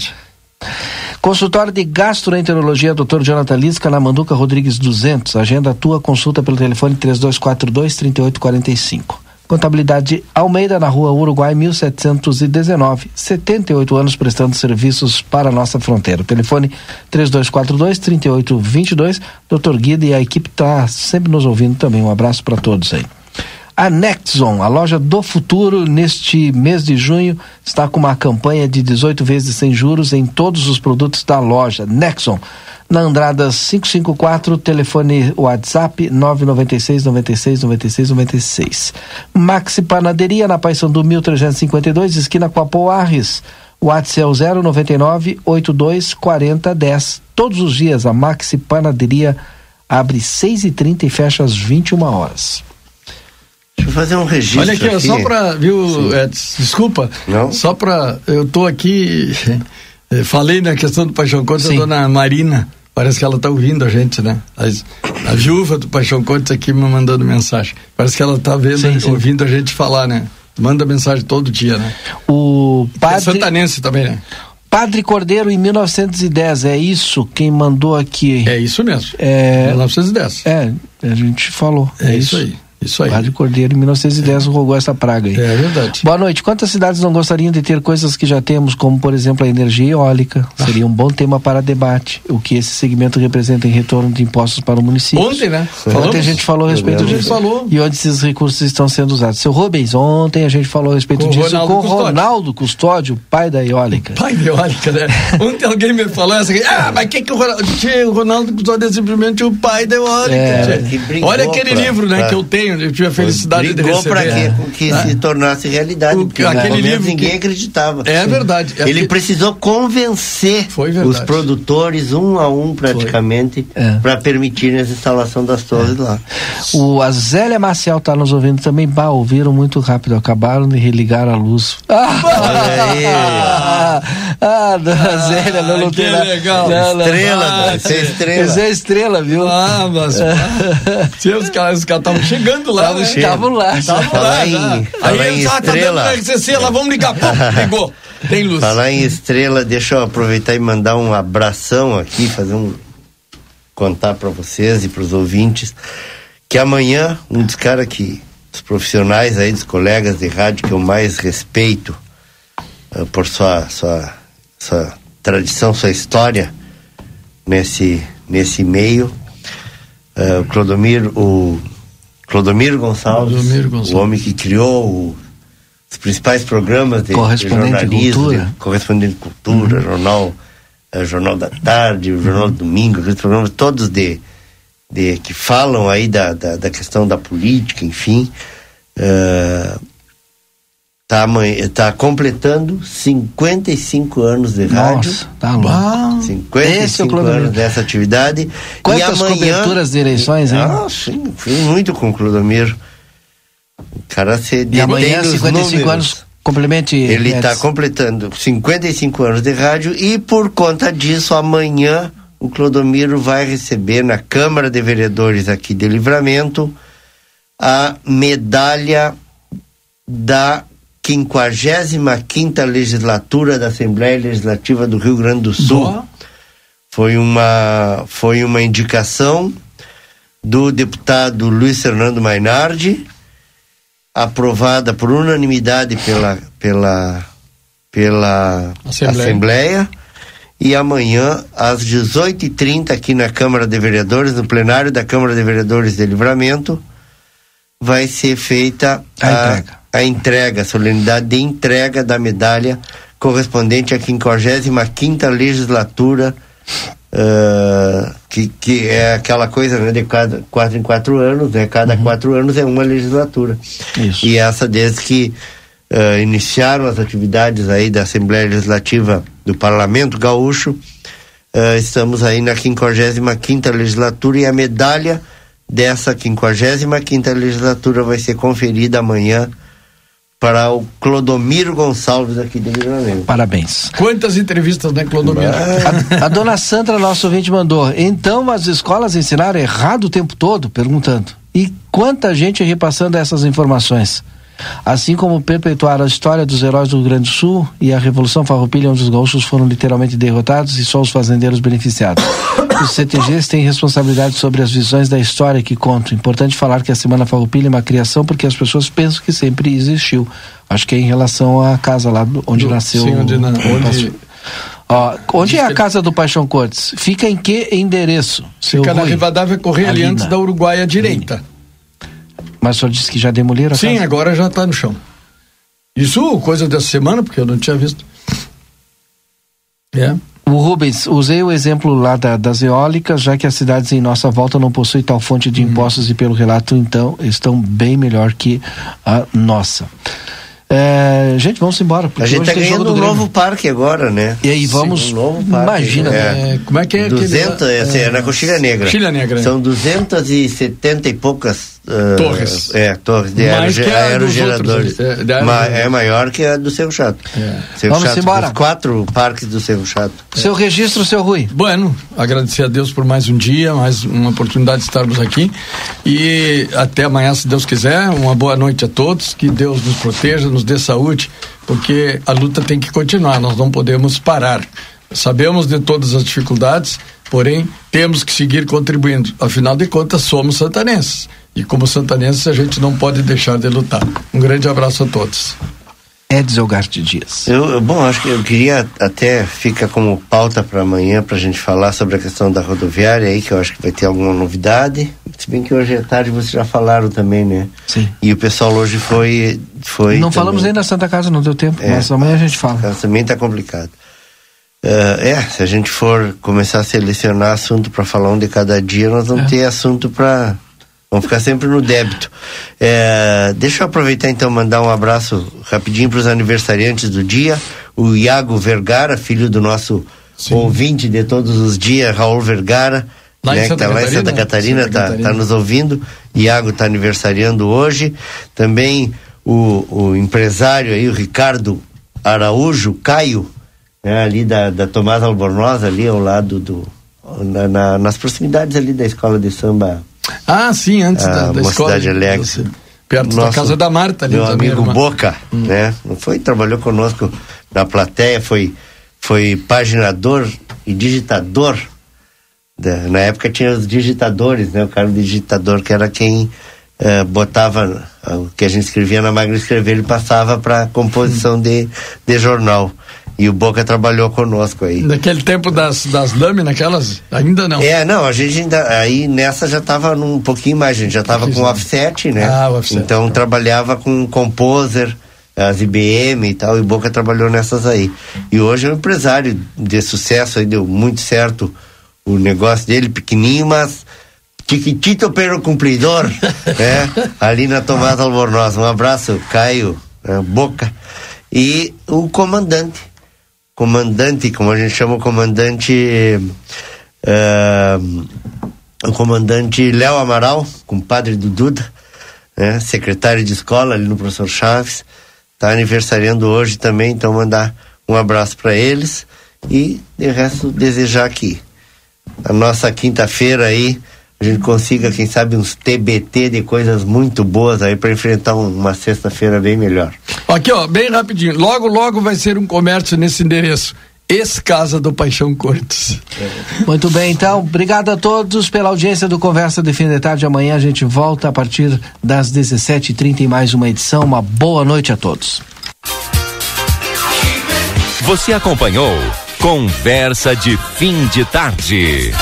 Consultório de Gastroenterologia, Dr. Jonathan Lisca, na Manduca Rodrigues 200. Agenda tua consulta pelo telefone 3242-3845. Contabilidade Almeida, na rua Uruguai 1719. 78 anos prestando serviços para a nossa fronteira. Telefone 3242-3822. Dr. Guida e a equipe está sempre nos ouvindo também. Um abraço para todos aí. A Nexon, a loja do futuro, neste mês de junho, está com uma campanha de 18 vezes sem juros em todos os produtos da loja. Nexon, na Andrada 554, telefone WhatsApp 996 96 96 96. Maxi Panaderia, na Paissandu 1352, esquina com a Poarres. WhatsApp é o 099 82 40 10. Todos os dias a Maxi Panaderia abre 6 e 30 e fecha às 21 horas. Deixa eu fazer um registro. Olha aqui, aqui. só para, viu, Edson, desculpa. Não? Só para, eu tô aqui, eh, falei na questão do Paixão Contes, a dona Marina, parece que ela tá ouvindo a gente, né? A, a viúva do Paixão Contes aqui me mandando mensagem. Parece que ela tá vendo, sim, sim. ouvindo a gente falar, né? Manda mensagem todo dia, né? O padre... É santanense também, né? Padre Cordeiro em 1910, é isso? Quem mandou aqui? É isso mesmo. É, 1910. É, a gente falou. É, é isso aí. Isso aí. Padre Cordeiro, em 1910, é. rogou essa praga aí. É verdade. Boa noite. Quantas cidades não gostariam de ter coisas que já temos, como, por exemplo, a energia eólica? Ah. Seria um bom tema para debate. O que esse segmento representa em retorno de impostos para o município. Ontem, né? Falamos. Ontem a gente falou a respeito disso. A gente falou. E onde esses recursos estão sendo usados. Seu Rubens, ontem a gente falou a respeito com disso Ronaldo com Custódio. Ronaldo Custódio, pai da eólica. Pai da eólica, né? ontem alguém me falou essa aqui. Ah, mas que que o Ronaldo... O Ronaldo Custódio é simplesmente o pai da eólica. É, Olha aquele pra, livro, né, pra... que eu tenho. Eu tive a felicidade cidade Brigou para que, que ah. se tornasse realidade. O, aquele livro ninguém que... acreditava. É verdade. É Ele que... precisou convencer os produtores um a um praticamente é. para permitir a instalação das torres é. lá. O Azélia Marcial está nos ouvindo também. Bah, ouviram muito rápido. Acabaram de religar a luz. Ah, Olha aí. ah, ah dona Zélia, não, não tem legal. Não, estrela, você é estrela. Você é estrela, viu? Ah, mas. os caras estavam chegando lá. Estavam Estavam lá. Estavam lá. Em, falar Aí em tá estrela. Tá RCC, lá vamos ligar. Pô, ligou. Tem luz. Falar em estrela, deixa eu aproveitar e mandar um abração aqui, fazer um. contar para vocês e para os ouvintes que amanhã um dos caras que. dos profissionais aí, dos colegas de rádio que eu mais respeito uh, por sua, sua, sua tradição, sua história nesse, nesse meio. Uh, o Clodomiro, o Clodomiro Gonçalves, Clodomiro Gonçalves. o homem que criou o, os principais programas de, de jornalismo, de correspondente de cultura, uhum. jornal, uh, jornal da tarde, o jornal do domingo, aqueles programas todos de, de que falam aí da, da, da questão da política, enfim. Uh, Tá, tá completando 55 anos de rádio. Nossa, tá louco. 55 é anos dessa atividade. Quantas e amanhã, coberturas de eleições, hein? Ah, sim, fui muito com o Clodomiro. O cara se E amanhã, 55 números. anos, complemente. Ele está completando 55 anos de rádio e por conta disso, amanhã o Clodomiro vai receber na Câmara de Vereadores aqui de Livramento a medalha da 55 legislatura da Assembleia Legislativa do Rio Grande do Sul. Boa. Foi uma, foi uma indicação do deputado Luiz Fernando Mainardi, aprovada por unanimidade pela, pela, pela Assembleia. Assembleia. E amanhã, às 18h30, aqui na Câmara de Vereadores, no plenário da Câmara de Vereadores de Livramento, vai ser feita a, a entrega a entrega, a solenidade de entrega da medalha correspondente à 55 legislatura, uh, que, que é aquela coisa né, de cada quatro em quatro anos, né, cada uhum. quatro anos é uma legislatura. Isso. E essa desde que uh, iniciaram as atividades aí da Assembleia Legislativa do Parlamento Gaúcho, uh, estamos aí na 55 legislatura e a medalha dessa 55 legislatura vai ser conferida amanhã para o Clodomiro Gonçalves aqui de Livramento. Parabéns. Quantas entrevistas, né, Clodomiro? A, a, dona Sandra, nosso ouvinte, mandou. Então as escolas ensinaram errado o tempo todo? Perguntando. E quanta gente repassando essas informações? Assim como perpetuar a história dos heróis do Rio Grande do Sul e a Revolução Farroupilha, onde os gaúchos foram literalmente derrotados e só os fazendeiros beneficiados. Os CTGs têm responsabilidade sobre as visões da história que contam. Importante falar que a Semana Farroupilha é uma criação porque as pessoas pensam que sempre existiu. Acho que é em relação à casa lá onde do, nasceu. Sim, onde, na, onde... Ó, onde é a casa do Paixão Cortes? Fica em que endereço? Fica na Rivadavia Correia, ali antes da Uruguaia direita. Mas o senhor disse que já demoliram a Sim, casa? agora já está no chão. Isso coisa dessa semana, porque eu não tinha visto. É. O Rubens, usei o exemplo lá da, das eólicas, já que as cidades em nossa volta não possuem tal fonte de uhum. impostos e pelo relato, então, estão bem melhor que a nossa. É, gente, vamos embora. A gente está ganhando um novo parque agora, né? E aí vamos. Sim, um novo parque. Imagina, é. né? Como é que é? 200, aquele, é, é, na Coxilha Negra. Coxilha Negra. São 270 e poucas Uh, Torres. É, Torres de aeroge aerogeradores. outros, é, Ma- é maior que a do Cerro Chato. Cerro Vamos Chato, embora. quatro parques do Cerro Chato. Seu registro, seu Rui. Bueno, agradecer a Deus por mais um dia, mais uma oportunidade de estarmos aqui. E até amanhã, se Deus quiser. Uma boa noite a todos. Que Deus nos proteja, nos dê saúde, porque a luta tem que continuar, nós não podemos parar. Sabemos de todas as dificuldades, porém temos que seguir contribuindo. Afinal de contas, somos santanenses. E como santanenses, a gente não pode deixar de lutar. Um grande abraço a todos. Edson Garte Dias. Eu, eu- bom, acho que eu queria até fica como pauta para amanhã para a gente falar sobre a questão da rodoviária aí, que eu acho que vai ter alguma novidade. Se bem que hoje à tarde vocês já falaram também, né? Sim. E o pessoal hoje foi. foi não falamos também- ainda da Santa Casa, não deu tempo, É. mas amanhã a gente fala. Também tá complicado. Ah, é, se a gente for começar a selecionar assunto para falar um de cada dia, nós É. vamos ter assunto para Vamos ficar sempre no débito. É, deixa eu aproveitar então mandar um abraço rapidinho para os aniversariantes do dia. O Iago Vergara, filho do nosso ouvinte de todos os dias, Raul Vergara, Lá né, que Santa tá lá em Santa Catarina? Santa tá, tá nos ouvindo. Iago está aniversariando hoje. Também o, o empresário aí, o Ricardo Araújo, Caio, né, ali da, da Tomás Albornoz, ali ao lado do. na- na- nas proximidades ali da escola de samba. Ah, sim, antes a da, da escola. Mocidade Alegre. Você- Perto da Nosso- casa da Marta ali meu amigo uma- Boca, né? Não foi, trabalhou conosco na plateia, foi, foi paginador e digitador. da- na época tinha os digitadores, né? O cara do digitador que era quem eh, botava ah, o que a gente escrevia na máquina escrever, ele passava para composição de, de jornal. E o Boca trabalhou conosco aí. Naquele tempo das, das lâminas, aquelas, ainda não. É, não, a gente ainda, aí nessa já tava num pouquinho mais, a gente já tava com offset, né? Ah, offset. Então trabalhava com composer, as IBM e tal, e o Boca trabalhou nessas aí. E hoje é um empresário de sucesso aí, deu muito certo o negócio dele, pequenininho, mas chiquitito pero cumpridor, né? Ali na Tomás Albornoz. Um abraço, Caio, né? Boca. E o comandante, comandante, como a gente chama o comandante, eh, o comandante Léo Amaral, compadre do Duda, né? secretário de escola ali no professor Chaves, está aniversariando hoje também, então mandar um abraço para eles e de resto desejar aqui a nossa quinta-feira aí a gente consiga quem sabe uns TBT de coisas muito boas aí para enfrentar um- uma sexta-feira bem melhor. Aqui, ó, bem rapidinho. Logo, logo vai ser um comércio nesse endereço. Ex-Casa do Paixão Cortes. Muito bem, então, obrigado a todos pela audiência do Conversa de Fim de Tarde. Amanhã a gente volta a partir das 17h30 em mais uma edição. Uma boa noite a todos. Você acompanhou Conversa de Fim de Tarde.